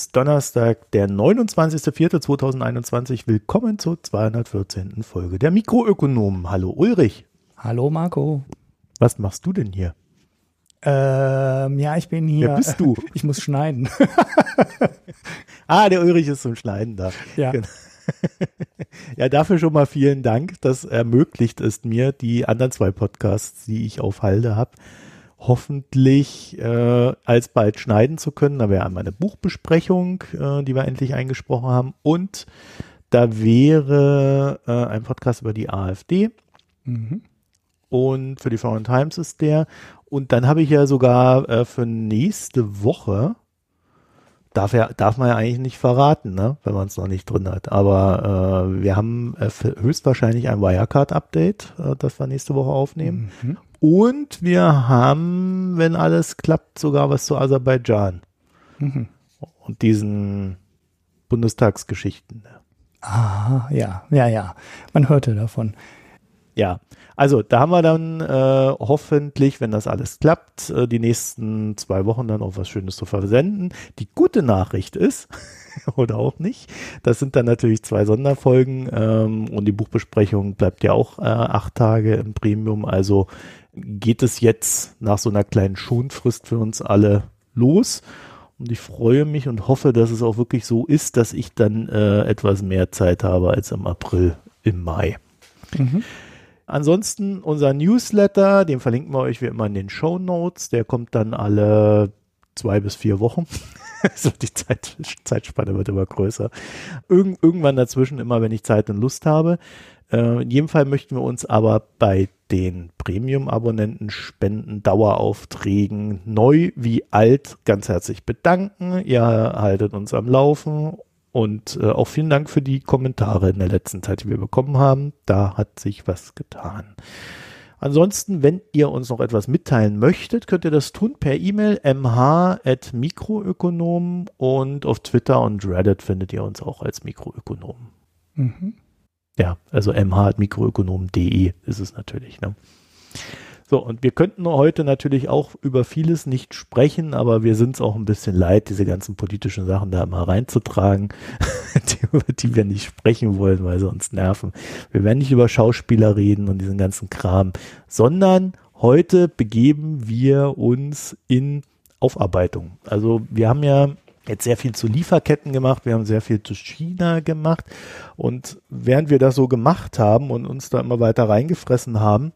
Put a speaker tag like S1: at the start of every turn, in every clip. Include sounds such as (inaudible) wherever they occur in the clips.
S1: Ist Donnerstag, der 29.04.2021. Willkommen zur 214. Folge der Mikroökonomen. Hallo Ulrich.
S2: Hallo Marco.
S1: Was machst du denn hier?
S2: Ähm, ja, ich bin hier.
S1: Wer bist du? (laughs)
S2: Ich muss schneiden. (laughs)
S1: ah, der Ulrich ist zum Schneiden da.
S2: Ja.
S1: Genau. (laughs) ja, dafür schon mal vielen Dank. Das ermöglicht es mir, die anderen zwei Podcasts, die ich auf Halde habe, hoffentlich äh, alsbald schneiden zu können. Da wäre einmal eine Buchbesprechung, äh, die wir endlich eingesprochen haben. Und da wäre äh, ein Podcast über die AfD.
S2: Mhm.
S1: Und für die Foreign Times ist der. Und dann habe ich ja sogar äh, für nächste Woche, darf, ja, darf man ja eigentlich nicht verraten, ne? wenn man es noch nicht drin hat. Aber äh, wir haben äh, höchstwahrscheinlich ein Wirecard-Update, äh, das wir nächste Woche aufnehmen.
S2: Mhm.
S1: Und wir haben, wenn alles klappt, sogar was zu Aserbaidschan
S2: Mhm.
S1: und diesen Bundestagsgeschichten.
S2: Ah, ja, ja, ja. Man hörte davon.
S1: Ja, also da haben wir dann äh, hoffentlich, wenn das alles klappt, äh, die nächsten zwei Wochen dann auch was Schönes zu versenden. Die gute Nachricht ist, (laughs) oder auch nicht, das sind dann natürlich zwei Sonderfolgen ähm, und die Buchbesprechung bleibt ja auch äh, acht Tage im Premium. Also geht es jetzt nach so einer kleinen Schonfrist für uns alle los. Und ich freue mich und hoffe, dass es auch wirklich so ist, dass ich dann äh, etwas mehr Zeit habe als im April, im Mai.
S2: Mhm.
S1: Ansonsten unser Newsletter, den verlinken wir euch wie immer in den Show Notes. Der kommt dann alle zwei bis vier Wochen. (laughs) also die Zeit, Zeitspanne wird immer größer. Irgend, irgendwann dazwischen, immer wenn ich Zeit und Lust habe. Äh, in jedem Fall möchten wir uns aber bei den Premium-Abonnenten Spenden, Daueraufträgen, neu wie alt, ganz herzlich bedanken. Ihr haltet uns am Laufen und äh, auch vielen Dank für die Kommentare in der letzten Zeit, die wir bekommen haben. Da hat sich was getan. Ansonsten, wenn ihr uns noch etwas mitteilen möchtet, könnt ihr das tun per E-Mail mh.mikroökonomen und auf Twitter und Reddit findet ihr uns auch als Mikroökonomen.
S2: Mhm.
S1: Ja, also mh.mikroökonomen.de ist es natürlich. Ne? So, und wir könnten heute natürlich auch über vieles nicht sprechen, aber wir sind es auch ein bisschen leid, diese ganzen politischen Sachen da immer reinzutragen, (laughs) die, über die wir nicht sprechen wollen, weil sie uns nerven. Wir werden nicht über Schauspieler reden und diesen ganzen Kram, sondern heute begeben wir uns in Aufarbeitung. Also wir haben ja jetzt sehr viel zu Lieferketten gemacht, wir haben sehr viel zu China gemacht und während wir das so gemacht haben und uns da immer weiter reingefressen haben,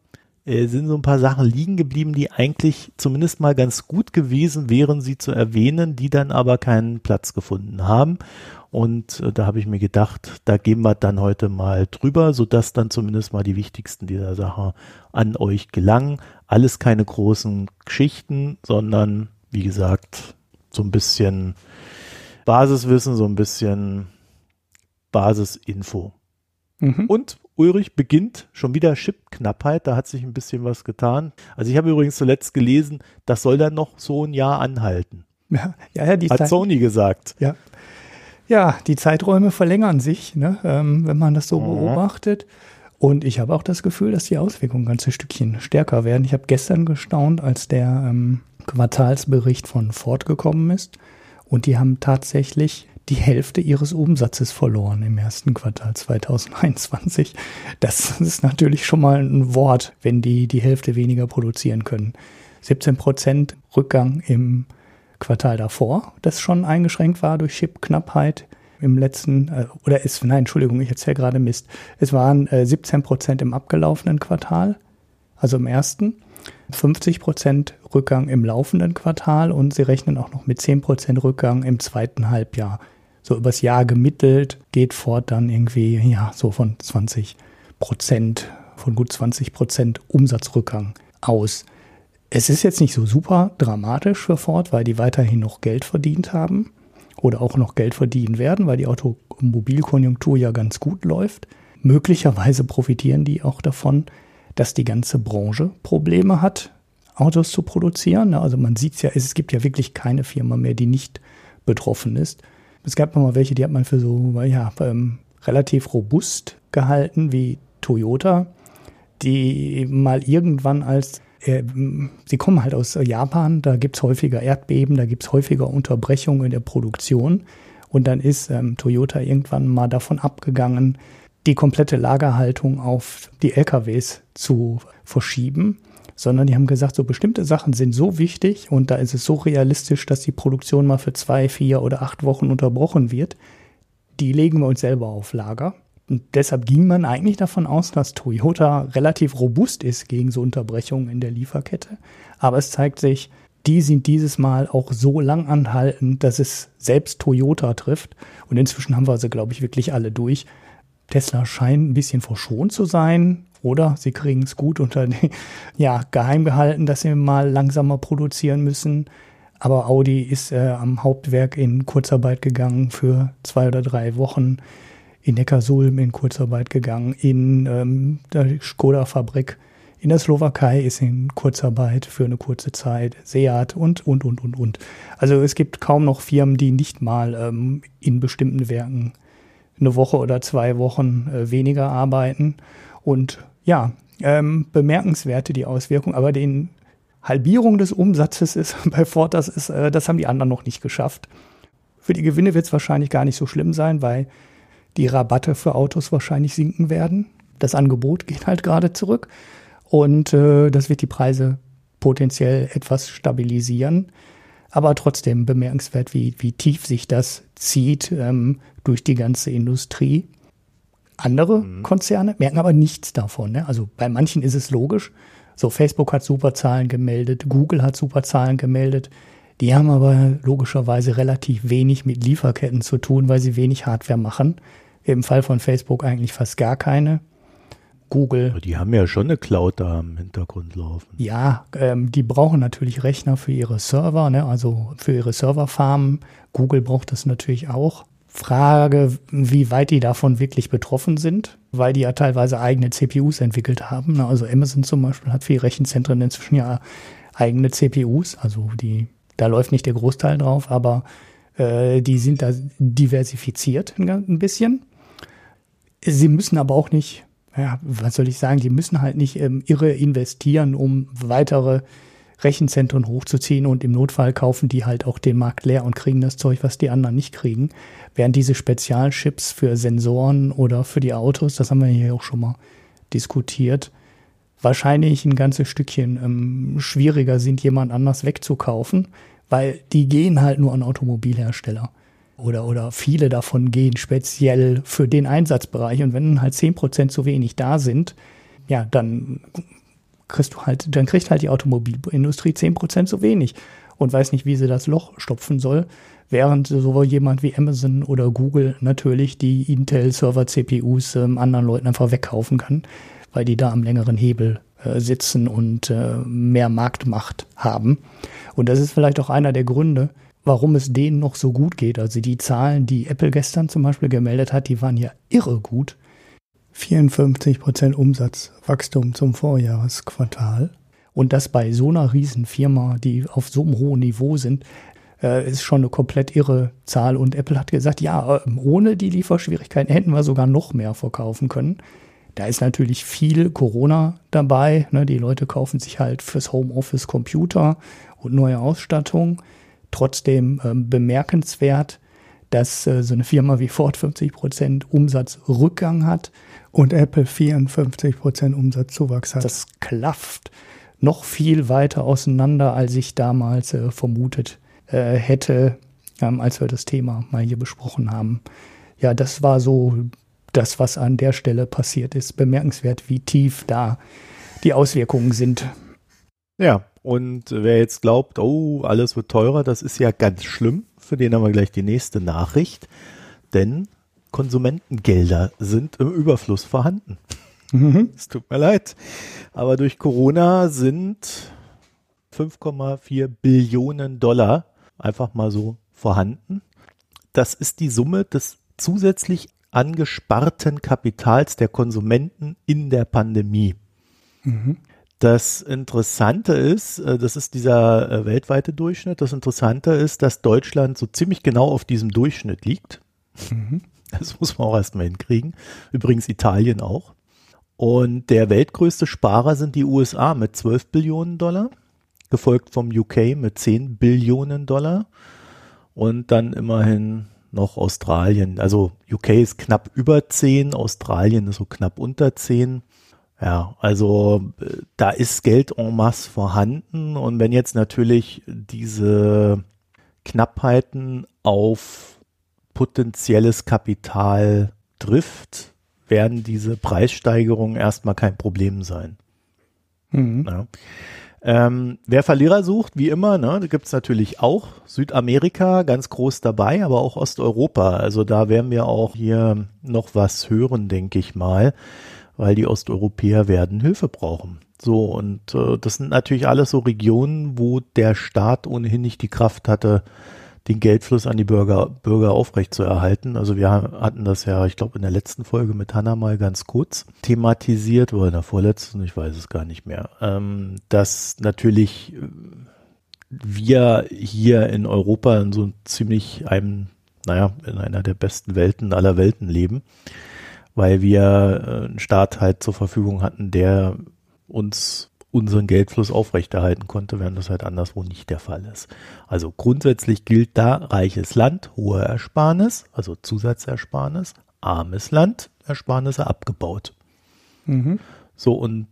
S1: äh, sind so ein paar Sachen liegen geblieben, die eigentlich zumindest mal ganz gut gewesen wären, sie zu erwähnen, die dann aber keinen Platz gefunden haben. Und äh, da habe ich mir gedacht, da gehen wir dann heute mal drüber, sodass dann zumindest mal die wichtigsten dieser Sache an euch gelangen. Alles keine großen Geschichten, sondern wie gesagt, so ein bisschen Basiswissen, so ein bisschen Basisinfo.
S2: Mhm.
S1: Und Ulrich beginnt schon wieder Chipknappheit, da hat sich ein bisschen was getan. Also ich habe übrigens zuletzt gelesen, das soll dann noch so ein Jahr anhalten.
S2: Ja, ja, ja, die
S1: Hat
S2: Zeit,
S1: Sony gesagt.
S2: ja. ja, die Zeiträume verlängern sich, ne, ähm, wenn man das so
S1: Mhm.
S2: beobachtet. Und ich habe auch das Gefühl, dass die Auswirkungen ein ganzes Stückchen stärker werden. Ich habe gestern gestaunt, als der ähm, Quartalsbericht von Ford gekommen ist. Und die haben tatsächlich die Hälfte ihres Umsatzes verloren im ersten Quartal 2021. Das ist natürlich schon mal ein Wort, wenn die die Hälfte weniger produzieren können. 17 Prozent Rückgang im Quartal davor, das schon eingeschränkt war durch Chipknappheit im letzten, äh, oder ist, nein, Entschuldigung, ich erzähle gerade Mist. Es waren äh, 17 Prozent im abgelaufenen Quartal, also im ersten. 50 Prozent Rückgang im laufenden Quartal und sie rechnen auch noch mit 10 Prozent Rückgang im zweiten Halbjahr. So übers Jahr gemittelt geht Ford dann irgendwie, ja, so von 20 Prozent, von gut 20 Prozent Umsatzrückgang aus. Es ist jetzt nicht so super dramatisch für Ford, weil die weiterhin noch Geld verdient haben oder auch noch Geld verdienen werden, weil die Automobilkonjunktur ja ganz gut läuft. Möglicherweise profitieren die auch davon, dass die ganze Branche Probleme hat, Autos zu produzieren. Also man sieht es ja, es gibt ja wirklich keine Firma mehr, die nicht betroffen ist. Es gab noch mal welche, die hat man für so ja, ähm, relativ robust gehalten, wie Toyota, die mal irgendwann als äh, sie kommen halt aus Japan, da gibt es häufiger Erdbeben, da gibt es häufiger Unterbrechungen in der Produktion. Und dann ist ähm, Toyota irgendwann mal davon abgegangen, die komplette Lagerhaltung auf die LKWs zu verschieben, sondern die haben gesagt, so bestimmte Sachen sind so wichtig und da ist es so realistisch, dass die Produktion mal für zwei, vier oder acht Wochen unterbrochen wird. Die legen wir uns selber auf Lager. Und deshalb ging man eigentlich davon aus, dass Toyota relativ robust ist gegen so Unterbrechungen in der Lieferkette. Aber es zeigt sich, die sind dieses Mal auch so lang anhaltend, dass es selbst Toyota trifft. Und inzwischen haben wir sie, glaube ich, wirklich alle durch. Tesla scheint ein bisschen verschont zu sein. Oder sie kriegen es gut unter die, (laughs) ja, geheim gehalten, dass sie mal langsamer produzieren müssen. Aber Audi ist äh, am Hauptwerk in Kurzarbeit gegangen für zwei oder drei Wochen. In Neckarsulm in Kurzarbeit gegangen. In ähm, der Skoda-Fabrik in der Slowakei ist in Kurzarbeit für eine kurze Zeit, Seat und, und, und, und, und. Also es gibt kaum noch Firmen, die nicht mal ähm, in bestimmten Werken eine Woche oder zwei Wochen äh, weniger arbeiten. Und ja, ähm, bemerkenswerte die Auswirkung, aber den Halbierung des Umsatzes ist (laughs) bei Ford, das ist, äh, das haben die anderen noch nicht geschafft. Für die Gewinne wird es wahrscheinlich gar nicht so schlimm sein, weil die Rabatte für Autos wahrscheinlich sinken werden. Das Angebot geht halt gerade zurück. Und äh, das wird die Preise potenziell etwas stabilisieren. Aber trotzdem bemerkenswert, wie, wie tief sich das zieht ähm, durch die ganze Industrie. Andere mhm. Konzerne merken aber nichts davon. Ne? Also bei manchen ist es logisch. So, Facebook hat super Zahlen gemeldet, Google hat super Zahlen gemeldet. Die haben aber logischerweise relativ wenig mit Lieferketten zu tun, weil sie wenig Hardware machen. Im Fall von Facebook eigentlich fast gar keine. Google.
S1: Die haben ja schon eine Cloud da im Hintergrund laufen.
S2: Ja, ähm, die brauchen natürlich Rechner für ihre Server, ne? also für ihre Serverfarmen. Google braucht das natürlich auch. Frage, wie weit die davon wirklich betroffen sind, weil die ja teilweise eigene CPUs entwickelt haben. Ne? Also Amazon zum Beispiel hat für Rechenzentren inzwischen ja eigene CPUs, also die, da läuft nicht der Großteil drauf, aber äh, die sind da diversifiziert ein bisschen. Sie müssen aber auch nicht ja, was soll ich sagen, die müssen halt nicht ähm, irre investieren, um weitere Rechenzentren hochzuziehen und im Notfall kaufen die halt auch den Markt leer und kriegen das Zeug, was die anderen nicht kriegen. Während diese Spezialchips für Sensoren oder für die Autos, das haben wir hier auch schon mal diskutiert, wahrscheinlich ein ganzes Stückchen ähm, schwieriger sind, jemand anders wegzukaufen, weil die gehen halt nur an Automobilhersteller oder, oder viele davon gehen speziell für den Einsatzbereich. Und wenn halt zehn Prozent zu wenig da sind, ja, dann kriegst du halt, dann kriegt halt die Automobilindustrie zehn Prozent zu wenig und weiß nicht, wie sie das Loch stopfen soll. Während sowohl jemand wie Amazon oder Google natürlich die Intel-Server-CPUs ähm, anderen Leuten einfach wegkaufen kann, weil die da am längeren Hebel äh, sitzen und äh, mehr Marktmacht haben. Und das ist vielleicht auch einer der Gründe, warum es denen noch so gut geht. Also die Zahlen, die Apple gestern zum Beispiel gemeldet hat, die waren ja irre gut. 54 Prozent Umsatzwachstum zum Vorjahresquartal. Und das bei so einer Riesenfirma, die auf so einem hohen Niveau sind, äh, ist schon eine komplett irre Zahl. Und Apple hat gesagt, ja, ähm, ohne die Lieferschwierigkeiten hätten wir sogar noch mehr verkaufen können. Da ist natürlich viel Corona dabei. Ne? Die Leute kaufen sich halt fürs Homeoffice Computer und neue Ausstattung trotzdem ähm, bemerkenswert, dass äh, so eine Firma wie Ford 50 Prozent Umsatzrückgang hat und Apple 54 Prozent Umsatzzuwachs hat. Das klafft noch viel weiter auseinander, als ich damals äh, vermutet äh, hätte, ähm, als wir das Thema mal hier besprochen haben. Ja, das war so das, was an der Stelle passiert ist. Bemerkenswert, wie tief da die Auswirkungen sind.
S1: Ja, und wer jetzt glaubt, oh, alles wird teurer, das ist ja ganz schlimm. Für den haben wir gleich die nächste Nachricht. Denn Konsumentengelder sind im Überfluss vorhanden. Mhm. Es tut mir leid. Aber durch Corona sind 5,4 Billionen Dollar einfach mal so vorhanden. Das ist die Summe des zusätzlich angesparten Kapitals der Konsumenten in der Pandemie. Mhm. Das Interessante ist, äh, das ist dieser äh, weltweite Durchschnitt. Das Interessante ist, dass Deutschland so ziemlich genau auf diesem Durchschnitt liegt. Mhm. (laughs) Das muss man auch erstmal hinkriegen. Übrigens Italien auch. Und der weltgrößte Sparer sind die USA mit 12 Billionen Dollar, gefolgt vom UK mit 10 Billionen Dollar und dann immerhin noch Australien. Also UK ist knapp über 10, Australien ist so knapp unter 10. Ja, also äh, da ist Geld en masse vorhanden und wenn jetzt natürlich diese Knappheiten auf potenzielles Kapital trifft, werden diese Preissteigerungen erstmal kein Problem sein. Mhm. Ja. Ähm, wer Verlierer sucht, wie immer, ne, da gibt es natürlich auch Südamerika ganz groß dabei, aber auch Osteuropa. Also da werden wir auch hier noch was hören, denke ich mal, weil die Osteuropäer werden Hilfe brauchen. So, und äh, das sind natürlich alles so Regionen, wo der Staat ohnehin nicht die Kraft hatte, den Geldfluss an die Bürger, Bürger aufrechtzuerhalten. Also wir hatten das ja, ich glaube, in der letzten Folge mit Hanna mal ganz kurz thematisiert, oder in der vorletzten, ich weiß es gar nicht mehr, ähm, dass natürlich wir hier in Europa in so ziemlich einem, naja, in einer der besten Welten aller Welten leben, weil wir äh, einen Staat halt zur Verfügung hatten, der uns unseren Geldfluss aufrechterhalten konnte, während das halt anderswo nicht der Fall ist. Also grundsätzlich gilt da reiches Land, hohe Ersparnis, also Zusatzersparnis, armes Land, Ersparnisse abgebaut. Mhm. So und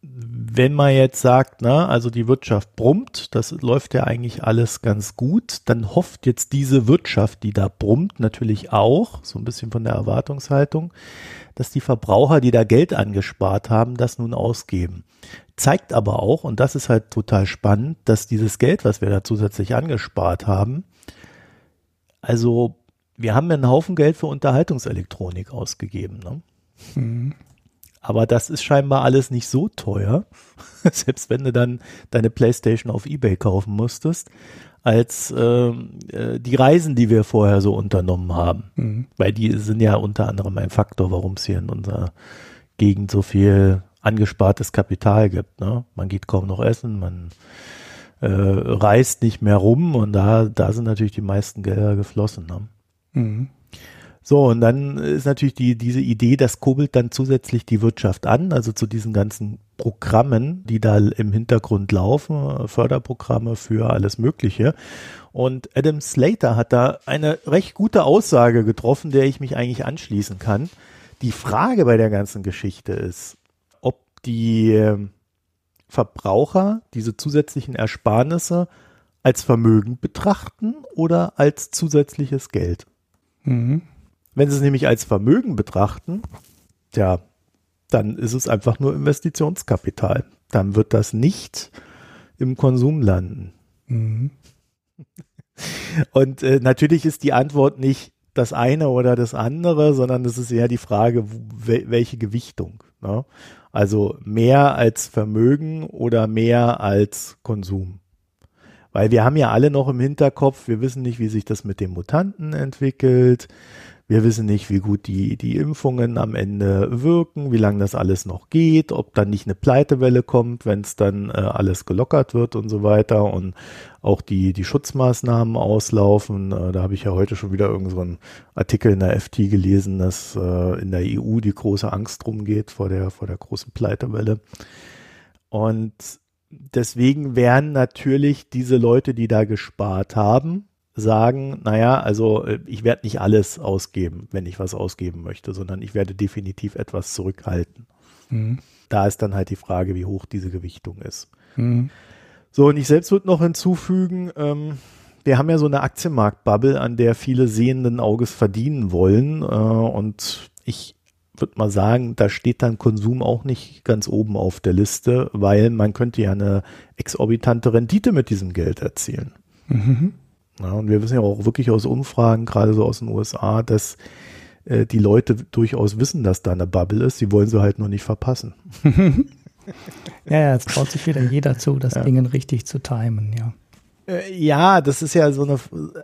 S1: wenn man jetzt sagt, na, also die Wirtschaft brummt, das läuft ja eigentlich alles ganz gut, dann hofft jetzt diese Wirtschaft, die da brummt, natürlich auch, so ein bisschen von der Erwartungshaltung, dass die Verbraucher, die da Geld angespart haben, das nun ausgeben zeigt aber auch, und das ist halt total spannend, dass dieses Geld, was wir da zusätzlich angespart haben, also wir haben ja einen Haufen Geld für Unterhaltungselektronik ausgegeben. Ne? Mhm. Aber das ist scheinbar alles nicht so teuer, (laughs) selbst wenn du dann deine Playstation auf eBay kaufen musstest, als ähm, äh, die Reisen, die wir vorher so unternommen haben. Mhm. Weil die sind ja unter anderem ein Faktor, warum es hier in unserer Gegend so viel angespartes Kapital gibt. Ne? Man geht kaum noch essen, man äh, reist nicht mehr rum und da, da sind natürlich die meisten Gelder geflossen. Ne? Mhm. So, und dann ist natürlich die, diese Idee, das kurbelt dann zusätzlich die Wirtschaft an, also zu diesen ganzen Programmen, die da im Hintergrund laufen, Förderprogramme für alles Mögliche. Und Adam Slater hat da eine recht gute Aussage getroffen, der ich mich eigentlich anschließen kann. Die Frage bei der ganzen Geschichte ist, die ähm, Verbraucher diese zusätzlichen Ersparnisse als Vermögen betrachten oder als zusätzliches Geld. Mhm. Wenn sie es nämlich als Vermögen betrachten, ja, dann ist es einfach nur Investitionskapital. Dann wird das nicht im Konsum landen. Mhm. (laughs) Und äh, natürlich ist die Antwort nicht das eine oder das andere, sondern es ist eher die Frage, welche Gewichtung. Ne? Also mehr als Vermögen oder mehr als Konsum. Weil wir haben ja alle noch im Hinterkopf, wir wissen nicht, wie sich das mit den Mutanten entwickelt. Wir wissen nicht, wie gut die, die Impfungen am Ende wirken, wie lange das alles noch geht, ob dann nicht eine Pleitewelle kommt, wenn es dann äh, alles gelockert wird und so weiter und auch die, die Schutzmaßnahmen auslaufen. Äh, da habe ich ja heute schon wieder irgendeinen so Artikel in der FT gelesen, dass äh, in der EU die große Angst drum geht vor der, vor der großen Pleitewelle. Und deswegen werden natürlich diese Leute, die da gespart haben, sagen, naja, also äh, ich werde nicht alles ausgeben, wenn ich was ausgeben möchte, sondern ich werde definitiv etwas zurückhalten. Mhm. Da ist dann halt die Frage, wie hoch diese Gewichtung ist. Mhm. So, und ich selbst würde noch hinzufügen, ähm, wir haben ja so eine Aktienmarktbubble, an der viele sehenden Auges verdienen wollen. Äh, und ich würde mal sagen, da steht dann Konsum auch nicht ganz oben auf der Liste, weil man könnte ja eine exorbitante Rendite mit diesem Geld erzielen. Mhm. Ja, und wir wissen ja auch wirklich aus Umfragen, gerade so aus den USA, dass äh, die Leute durchaus wissen, dass da eine Bubble ist. Sie wollen sie halt nur nicht verpassen. (laughs)
S2: ja, ja, jetzt traut sich wieder jeder zu, das ja. Ding richtig zu timen, ja.
S1: Äh, ja, das ist ja so eine,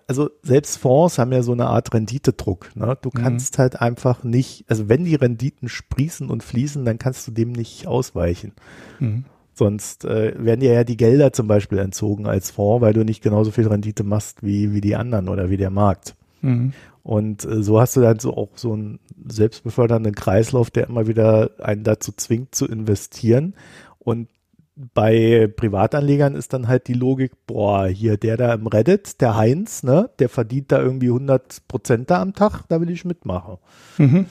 S1: also selbst Fonds haben ja so eine Art Renditedruck. Ne? Du mhm. kannst mhm. halt einfach nicht, also wenn die Renditen sprießen und fließen, dann kannst du dem nicht ausweichen. Mhm. Sonst äh, werden dir ja die Gelder zum Beispiel entzogen als Fonds, weil du nicht genauso viel Rendite machst wie, wie die anderen oder wie der Markt. Mhm. Und äh, so hast du dann so auch so einen selbstbefördernden Kreislauf, der immer wieder einen dazu zwingt zu investieren. Und bei Privatanlegern ist dann halt die Logik, boah, hier der da im Reddit, der Heinz, ne, der verdient da irgendwie 100 Prozent da am Tag, da will ich mitmachen. Mhm.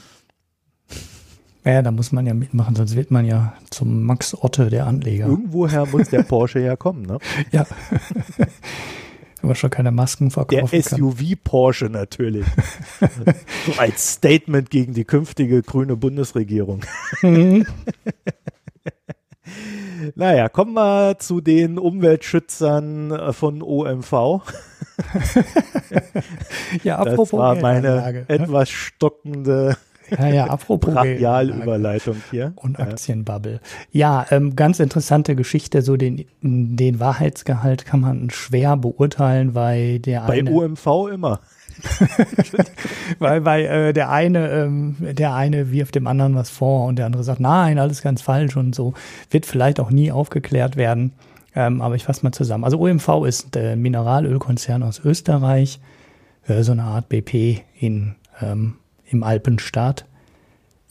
S2: Ja, da muss man ja mitmachen, sonst wird man ja zum Max Otte der Anleger.
S1: Irgendwoher muss der Porsche ja kommen, ne? (laughs)
S2: ja. Man schon keine Masken verkaufen
S1: Der SUV Porsche natürlich. (laughs) so als Statement gegen die künftige grüne Bundesregierung. Mhm. (laughs) naja, kommen wir zu den Umweltschützern äh, von OMV.
S2: ja, apropos
S1: das war meine etwas stockende
S2: ja, ja, (laughs) apropos
S1: Brachialüberleitung hier.
S2: Und Aktienbubble. Ja, ähm, ganz interessante Geschichte. So den, den Wahrheitsgehalt kann man schwer beurteilen, weil der
S1: Bei eine. UMV immer. (laughs)
S2: weil weil äh, der eine ähm, der eine wirft dem anderen was vor und der andere sagt nein alles ganz falsch und so wird vielleicht auch nie aufgeklärt werden ähm, aber ich fasse mal zusammen also OMV ist der Mineralölkonzern aus Österreich äh, so eine Art BP in ähm, im Alpenstaat.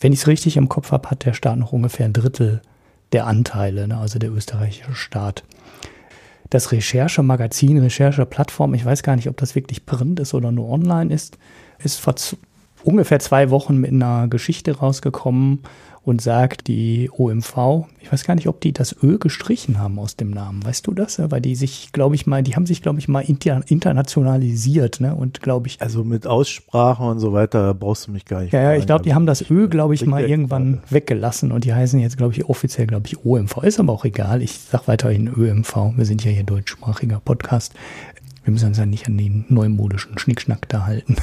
S2: Wenn ich es richtig im Kopf habe, hat der Staat noch ungefähr ein Drittel der Anteile, ne, also der österreichische Staat. Das Recherchemagazin, Rechercheplattform, ich weiß gar nicht, ob das wirklich print ist oder nur online ist, ist vor ungefähr zwei Wochen mit einer Geschichte rausgekommen, und sagt, die OMV, ich weiß gar nicht, ob die das Ö gestrichen haben aus dem Namen. Weißt du das? Weil die sich, glaube ich mal, die haben sich, glaube ich, mal inter, internationalisiert, ne? Und glaube ich.
S1: Also mit Aussprache und so weiter brauchst du mich gar nicht.
S2: Ja, ja, ich glaube, die haben das Ö, glaube ich, mal irgendwann gerade. weggelassen und die heißen jetzt, glaube ich, offiziell, glaube ich, OMV. Ist aber auch egal. Ich sag weiterhin ÖMV. Wir sind ja hier deutschsprachiger Podcast. Wir müssen uns ja nicht an den neumodischen Schnickschnack da halten.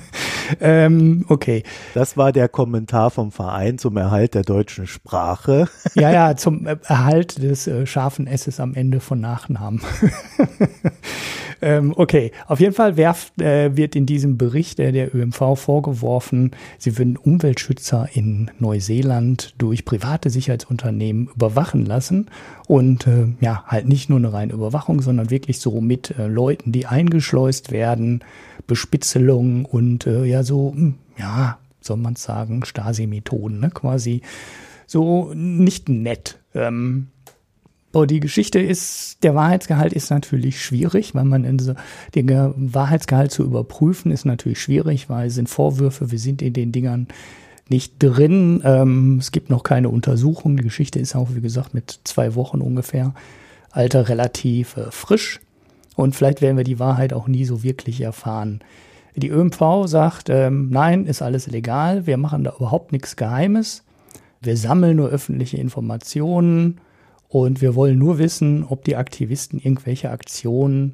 S2: (laughs) ähm, okay.
S1: Das war der Kommentar vom Verein zum Erhalt der deutschen Sprache. (laughs)
S2: ja, ja, zum Erhalt des äh, scharfen S's am Ende von Nachnamen. (laughs) ähm, okay, auf jeden Fall werft, äh, wird in diesem Bericht äh, der ÖMV vorgeworfen, sie würden Umweltschützer in Neuseeland durch private Sicherheitsunternehmen überwachen lassen und äh, ja, halt nicht nur eine reine Überwachung, sondern wirklich so mit äh, Leuten, die eingeschleust werden, Bespitzelung und äh, ja, so, hm, ja, soll man sagen, Stasi-Methoden, ne? quasi so nicht nett. Ähm, aber die Geschichte ist, der Wahrheitsgehalt ist natürlich schwierig, weil man in so, den Wahrheitsgehalt zu überprüfen ist natürlich schwierig, weil es sind Vorwürfe, wir sind in den Dingern nicht drin. Ähm, es gibt noch keine Untersuchung. Die Geschichte ist auch, wie gesagt, mit zwei Wochen ungefähr. Alter relativ äh, frisch. Und vielleicht werden wir die Wahrheit auch nie so wirklich erfahren. Die ÖMV sagt, ähm, nein, ist alles legal, wir machen da überhaupt nichts Geheimes. Wir sammeln nur öffentliche Informationen und wir wollen nur wissen, ob die Aktivisten irgendwelche Aktionen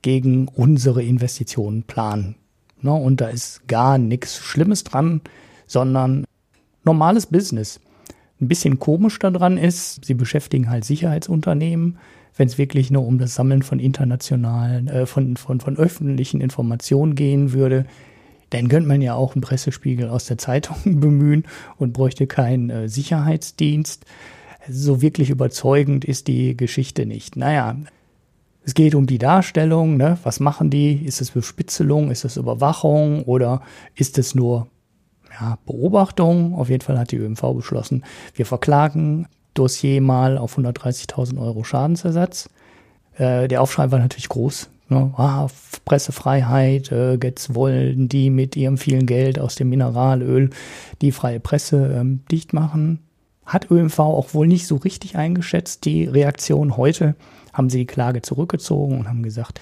S2: gegen unsere Investitionen planen. No, und da ist gar nichts Schlimmes dran, sondern normales Business. Ein bisschen komisch daran ist, sie beschäftigen halt Sicherheitsunternehmen, wenn es wirklich nur um das Sammeln von internationalen, äh, von, von, von öffentlichen Informationen gehen würde, dann könnte man ja auch einen Pressespiegel aus der Zeitung (laughs) bemühen und bräuchte keinen äh, Sicherheitsdienst. So wirklich überzeugend ist die Geschichte nicht. Naja, es geht um die Darstellung, ne? was machen die? Ist es Bespitzelung, ist es Überwachung oder ist es nur ja, Beobachtung? Auf jeden Fall hat die ÖMV beschlossen, wir verklagen Dossier mal auf 130.000 Euro Schadensersatz. Äh, der Aufschrei war natürlich groß. Ne? Ah, Pressefreiheit, äh, jetzt wollen die mit ihrem vielen Geld aus dem Mineralöl die freie Presse ähm, dicht machen. Hat ÖMV auch wohl nicht so richtig eingeschätzt. Die Reaktion heute haben sie die Klage zurückgezogen und haben gesagt,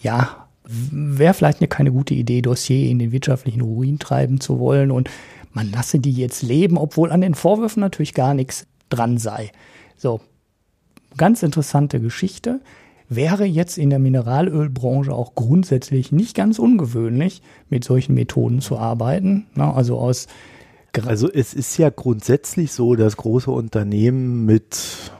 S2: ja, wäre vielleicht eine keine gute Idee, Dossier in den wirtschaftlichen Ruin treiben zu wollen und man lasse die jetzt leben, obwohl an den Vorwürfen natürlich gar nichts dran sei. So, ganz interessante Geschichte. Wäre jetzt in der Mineralölbranche auch grundsätzlich nicht ganz ungewöhnlich, mit solchen Methoden zu arbeiten. Na, also aus
S1: also es ist ja grundsätzlich so, dass große Unternehmen mit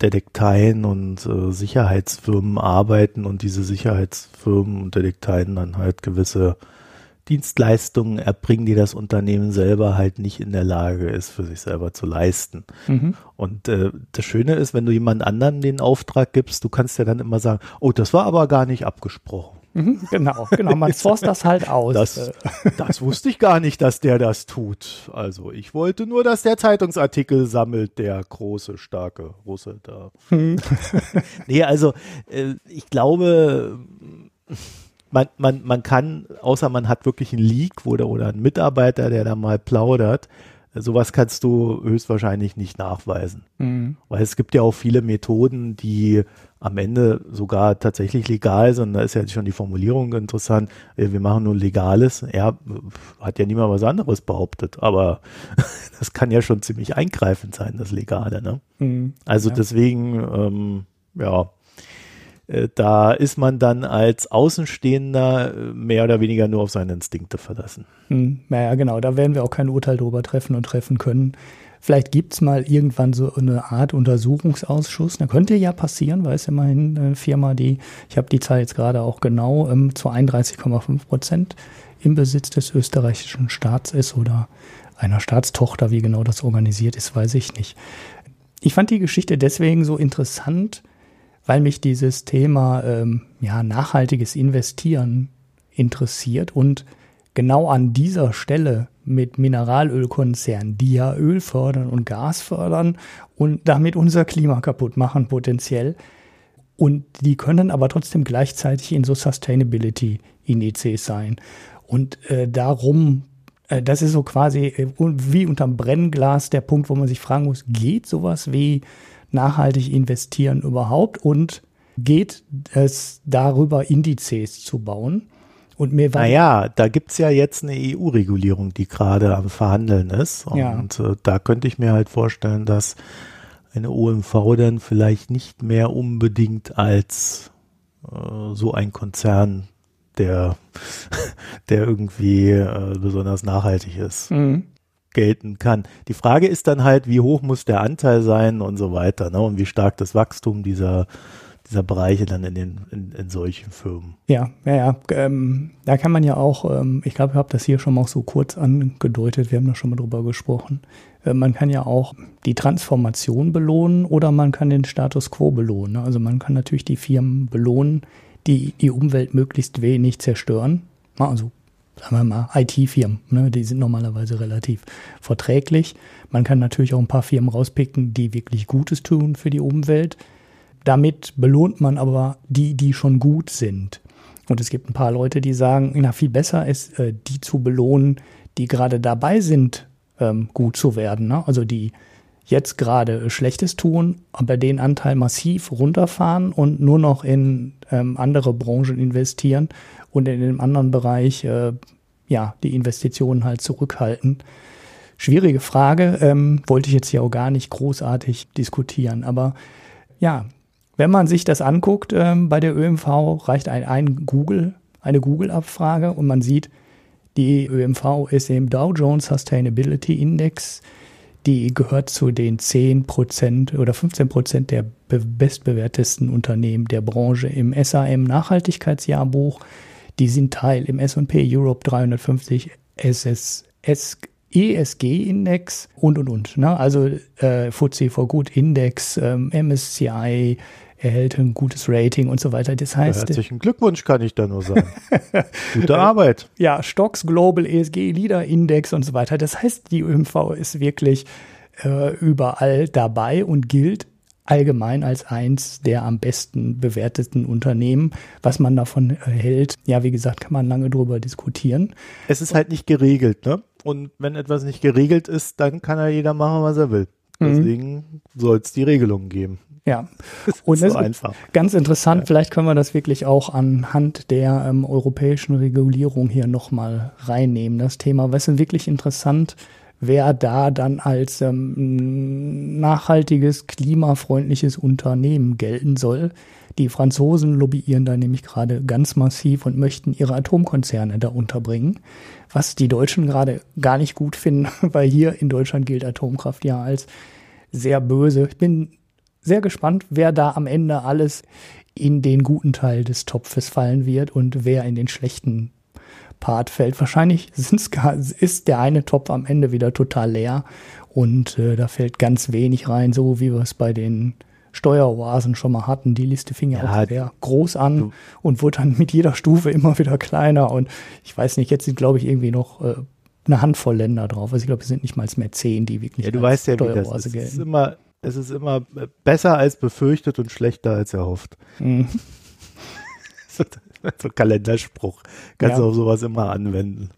S1: Detekteien und äh, Sicherheitsfirmen arbeiten und diese Sicherheitsfirmen und Detekteien dann halt gewisse Dienstleistungen erbringen, die das Unternehmen selber halt nicht in der Lage ist, für sich selber zu leisten. Mhm. Und äh, das Schöne ist, wenn du jemand anderen den Auftrag gibst, du kannst ja dann immer sagen, oh, das war aber gar nicht abgesprochen.
S2: Mhm, genau, genau. Man (laughs) source das halt aus.
S1: Das, das wusste ich gar nicht, dass der das tut. Also ich wollte nur, dass der Zeitungsartikel sammelt, der große, starke Russe da. Hm. (laughs) nee, also äh, ich glaube, man, man, man kann, außer man hat wirklich einen Leak oder, oder einen Mitarbeiter, der da mal plaudert, sowas kannst du höchstwahrscheinlich nicht nachweisen. Mhm. Weil es gibt ja auch viele Methoden, die am Ende sogar tatsächlich legal sind. Da ist ja schon die Formulierung interessant. Äh, wir machen nur Legales. Er hat ja niemand was anderes behauptet, aber (laughs) das kann ja schon ziemlich eingreifend sein, das Legale. Ne? Mhm. Also ja. deswegen, ähm, ja, äh, da ist man dann als Außenstehender äh, mehr oder weniger nur auf seine Instinkte verlassen.
S2: Hm, naja, genau, da werden wir auch kein Urteil drüber treffen und treffen können. Vielleicht gibt es mal irgendwann so eine Art Untersuchungsausschuss. Da könnte ja passieren, weil es immerhin eine Firma, die, ich habe die Zahl jetzt gerade auch genau, ähm, zu 31,5 Prozent im Besitz des österreichischen Staats ist oder einer Staatstochter. Wie genau das organisiert ist, weiß ich nicht. Ich fand die Geschichte deswegen so interessant, weil mich dieses Thema ähm, ja, nachhaltiges Investieren interessiert und genau an dieser Stelle mit Mineralölkonzernen, die ja Öl fördern und Gas fördern und damit unser Klima kaputt machen potenziell. Und die können aber trotzdem gleichzeitig in so Sustainability-Indizes sein. Und äh, darum, äh, das ist so quasi äh, wie unterm Brennglas der Punkt, wo man sich fragen muss, geht sowas wie nachhaltig investieren überhaupt und geht es darüber, Indizes zu bauen?
S1: Und mir war naja, da gibt's ja jetzt eine EU-Regulierung, die gerade am Verhandeln ist. Und ja. äh, da könnte ich mir halt vorstellen, dass eine OMV dann vielleicht nicht mehr unbedingt als äh, so ein Konzern, der, (laughs) der irgendwie äh, besonders nachhaltig ist, mhm gelten kann. Die Frage ist dann halt, wie hoch muss der Anteil sein und so weiter, ne? Und wie stark das Wachstum dieser dieser Bereiche dann in den in, in solchen Firmen.
S2: Ja, ja, ja. Ähm, da kann man ja auch, ähm, ich glaube, ich habe das hier schon mal so kurz angedeutet, wir haben da schon mal drüber gesprochen. Äh, man kann ja auch die Transformation belohnen oder man kann den Status quo belohnen. Ne? Also man kann natürlich die Firmen belohnen, die die Umwelt möglichst wenig zerstören. Also sagen wir mal, IT-Firmen, ne, die sind normalerweise relativ verträglich. Man kann natürlich auch ein paar Firmen rauspicken, die wirklich Gutes tun für die Umwelt. Damit belohnt man aber die, die schon gut sind. Und es gibt ein paar Leute, die sagen, na, viel besser ist, äh, die zu belohnen, die gerade dabei sind, ähm, gut zu werden. Ne? Also die jetzt gerade Schlechtes tun, aber den Anteil massiv runterfahren und nur noch in ähm, andere Branchen investieren und in dem anderen Bereich äh, ja die Investitionen halt zurückhalten. Schwierige Frage, ähm, wollte ich jetzt hier auch gar nicht großartig diskutieren, aber ja, wenn man sich das anguckt, ähm, bei der ÖMV reicht ein, ein Google, eine Google-Abfrage und man sieht, die ÖMV ist im Dow Jones Sustainability Index, die gehört zu den 10% oder 15% der bestbewertesten Unternehmen der Branche im SAM Nachhaltigkeitsjahrbuch. Die sind Teil im S&P Europe 350 SS, ESG-Index und, und, und. Ne? Also äh, FTSE for Good Index, ähm, MSCI erhält ein gutes Rating und so weiter. Das heißt,
S1: herzlichen Glückwunsch kann ich da nur sagen. (laughs) Gute Arbeit.
S2: Ja, Stocks Global ESG Leader Index und so weiter. Das heißt, die ÖMV ist wirklich äh, überall dabei und gilt allgemein als eins der am besten bewerteten Unternehmen. Was man davon hält, ja, wie gesagt, kann man lange drüber diskutieren.
S1: Es ist halt nicht geregelt, ne? Und wenn etwas nicht geregelt ist, dann kann ja jeder machen, was er will. Mhm. Deswegen mhm. soll es die Regelungen geben.
S2: Ja, und das so ist einfach. ganz interessant. Ja. Vielleicht können wir das wirklich auch anhand der ähm, europäischen Regulierung hier nochmal reinnehmen, das Thema. Was ist wirklich interessant? wer da dann als ähm, nachhaltiges, klimafreundliches Unternehmen gelten soll. Die Franzosen lobbyieren da nämlich gerade ganz massiv und möchten ihre Atomkonzerne da unterbringen, was die Deutschen gerade gar nicht gut finden, (laughs) weil hier in Deutschland gilt Atomkraft ja als sehr böse. Ich bin sehr gespannt, wer da am Ende alles in den guten Teil des Topfes fallen wird und wer in den schlechten Part fällt. Wahrscheinlich gar, ist der eine Topf am Ende wieder total leer und äh, da fällt ganz wenig rein, so wie wir es bei den Steueroasen schon mal hatten. Die Liste fing ja,
S1: Ja,
S2: auch sehr groß an
S1: du-
S2: und wurde dann mit jeder Stufe immer wieder kleiner. Und ich weiß nicht, jetzt sind, glaube ich, irgendwie noch äh, eine Handvoll Länder drauf. Also ich glaube, es sind nicht mal mehr zehn, die wirklich
S1: Ja, du weißt ja, wie das ist.
S2: Steueroase
S1: Es ist
S2: gelten.
S1: immer, es ist immer besser als befürchtet und schlechter als erhofft.
S2: Mhm. (laughs)
S1: So, so Kalenderspruch. Kannst
S2: Ja.
S1: du auf sowas immer anwenden.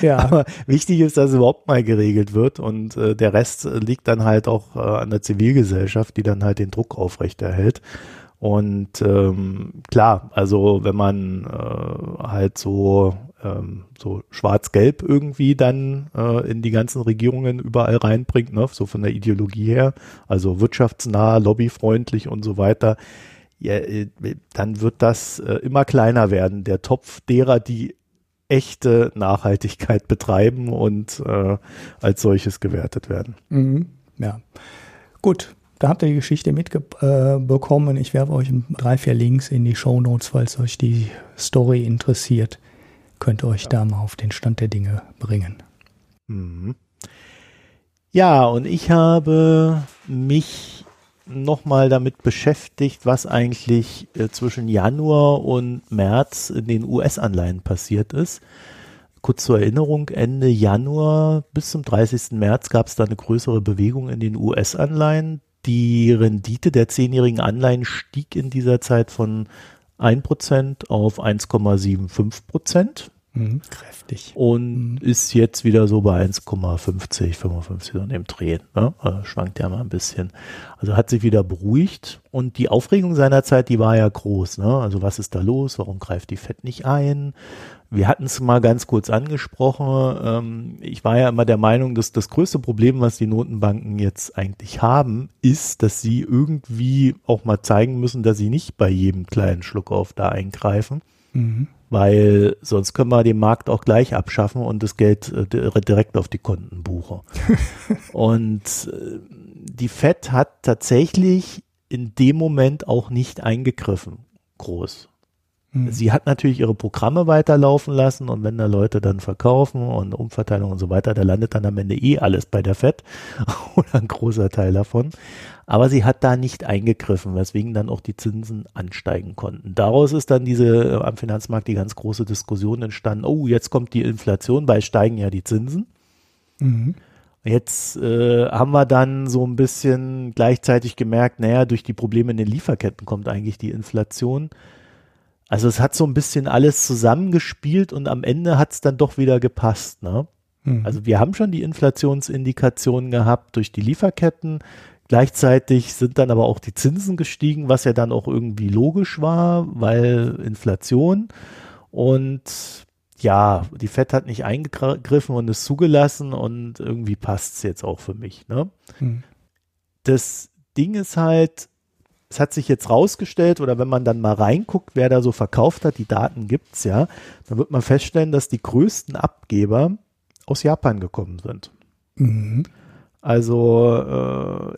S2: Ja,
S1: Aber wichtig ist, dass es überhaupt mal geregelt wird und äh, der Rest liegt dann halt auch äh, an der Zivilgesellschaft, die dann halt den Druck aufrechterhält. Und ähm, klar, also wenn man äh, halt so ähm, so schwarz-gelb irgendwie dann äh, in die ganzen Regierungen überall reinbringt, ne, so von der Ideologie her, also wirtschaftsnah, lobbyfreundlich und so weiter, ja, äh, dann wird das äh, immer kleiner werden, der Topf derer, die echte Nachhaltigkeit betreiben und äh, als solches gewertet werden.
S2: Mhm. Ja. Gut, da habt ihr die Geschichte mitbekommen. Ich werfe euch drei, vier Links in die Show Notes, falls euch die Story interessiert. Könnt ihr euch da mal auf den Stand der Dinge bringen.
S1: Mhm. Ja, und ich habe mich nochmal damit beschäftigt, was eigentlich äh, zwischen Januar und März in den US-Anleihen passiert ist. Kurz zur Erinnerung, Ende Januar bis zum 30. März gab es da eine größere Bewegung in den US-Anleihen. Die Rendite der zehnjährigen Anleihen stieg in dieser Zeit von 1% auf 1,75%.
S2: Mhm. Kräftig.
S1: und ist jetzt wieder so bei 1,50, 55 so in dem Dreh. Ne? Äh, schwankt ja mal ein bisschen. Also hat sich wieder beruhigt und die Aufregung seinerzeit, die war ja groß. Ne? Also was ist da los? Warum greift die Fed nicht ein? Wir hatten es mal ganz kurz angesprochen. Ähm, ich war ja immer der Meinung, dass das größte Problem, was die Notenbanken jetzt eigentlich haben, ist, dass sie irgendwie auch mal zeigen müssen, dass sie nicht bei jedem kleinen Schluck auf da eingreifen
S2: Mhm.
S1: weil sonst können wir den Markt auch gleich abschaffen und das Geld äh, di- direkt auf die Konten buchen. (laughs) und äh, die Fed hat tatsächlich in dem Moment auch nicht eingegriffen, groß.
S2: Mhm.
S1: Sie hat natürlich ihre Programme weiterlaufen lassen und wenn da Leute dann verkaufen und Umverteilung und so weiter, da landet dann am Ende eh alles bei der Fed (laughs) oder ein großer Teil davon. Aber sie hat da nicht eingegriffen, weswegen dann auch die Zinsen ansteigen konnten. Daraus ist dann diese äh, am Finanzmarkt die ganz große Diskussion entstanden. Oh, jetzt kommt die Inflation, bei steigen ja die Zinsen.
S2: Mhm.
S1: Jetzt äh, haben wir dann so ein bisschen gleichzeitig gemerkt, naja, durch die Probleme in den Lieferketten kommt eigentlich die Inflation. Also es hat so ein bisschen alles zusammengespielt und am Ende hat es dann doch wieder gepasst. Ne?
S2: Mhm.
S1: Also wir haben schon die Inflationsindikationen gehabt durch die Lieferketten. Gleichzeitig sind dann aber auch die Zinsen gestiegen, was ja dann auch irgendwie logisch war, weil Inflation. Und ja, die Fed hat nicht eingegriffen und es zugelassen und irgendwie passt es jetzt auch für mich. Ne?
S2: Mhm.
S1: Das Ding ist halt, es hat sich jetzt rausgestellt, oder wenn man dann mal reinguckt, wer da so verkauft hat, die Daten gibt's ja, dann wird man feststellen, dass die größten Abgeber aus Japan gekommen sind.
S2: Mhm.
S1: Also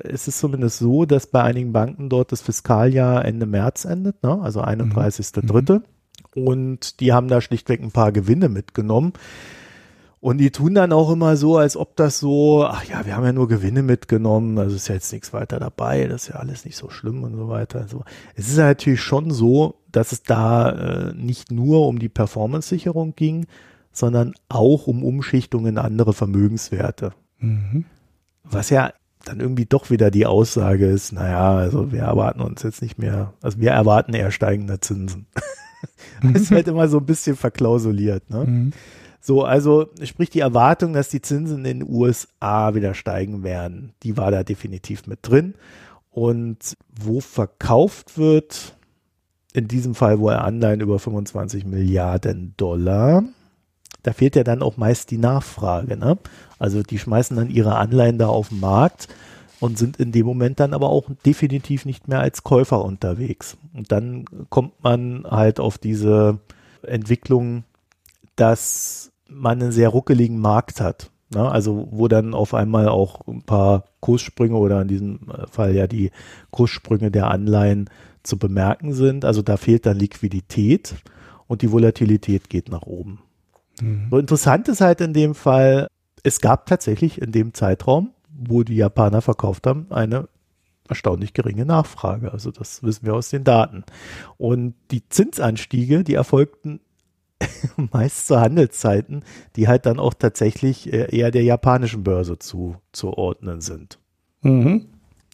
S1: äh, es ist zumindest so, dass bei einigen Banken dort das Fiskaljahr Ende März endet, ne? also 31.3. Und die haben da schlichtweg ein paar Gewinne mitgenommen. Und die tun dann auch immer so, als ob das so, ach ja, wir haben ja nur Gewinne mitgenommen, also ist ja jetzt nichts weiter dabei, das ist ja alles nicht so schlimm und so weiter. Also es ist ja natürlich schon so, dass es da äh, nicht nur um die Performance-Sicherung ging, sondern auch um Umschichtung in andere Vermögenswerte.
S2: Mhm.
S1: Was ja dann irgendwie doch wieder die Aussage ist, naja, also wir erwarten uns jetzt nicht mehr, also wir erwarten eher steigende Zinsen. (laughs) das ist halt (laughs) immer so ein bisschen verklausuliert. Ne?
S2: Mhm.
S1: So, also sprich die Erwartung, dass die Zinsen in den USA wieder steigen werden, die war da definitiv mit drin. Und wo verkauft wird, in diesem Fall wohl Anleihen über 25 Milliarden Dollar, da fehlt ja dann auch meist die Nachfrage. Ne? Also die schmeißen dann ihre Anleihen da auf den Markt und sind in dem Moment dann aber auch definitiv nicht mehr als Käufer unterwegs. Und dann kommt man halt auf diese Entwicklung, dass man einen sehr ruckeligen Markt hat. Ne? Also wo dann auf einmal auch ein paar Kurssprünge oder in diesem Fall ja die Kurssprünge der Anleihen zu bemerken sind. Also da fehlt dann Liquidität und die Volatilität geht nach oben.
S2: Mhm.
S1: So interessant ist halt in dem Fall, es gab tatsächlich in dem Zeitraum, wo die Japaner verkauft haben, eine erstaunlich geringe Nachfrage. Also das wissen wir aus den Daten. Und die Zinsanstiege, die erfolgten (laughs) meist zu Handelszeiten, die halt dann auch tatsächlich äh, eher der japanischen Börse zuzuordnen sind. Mhm.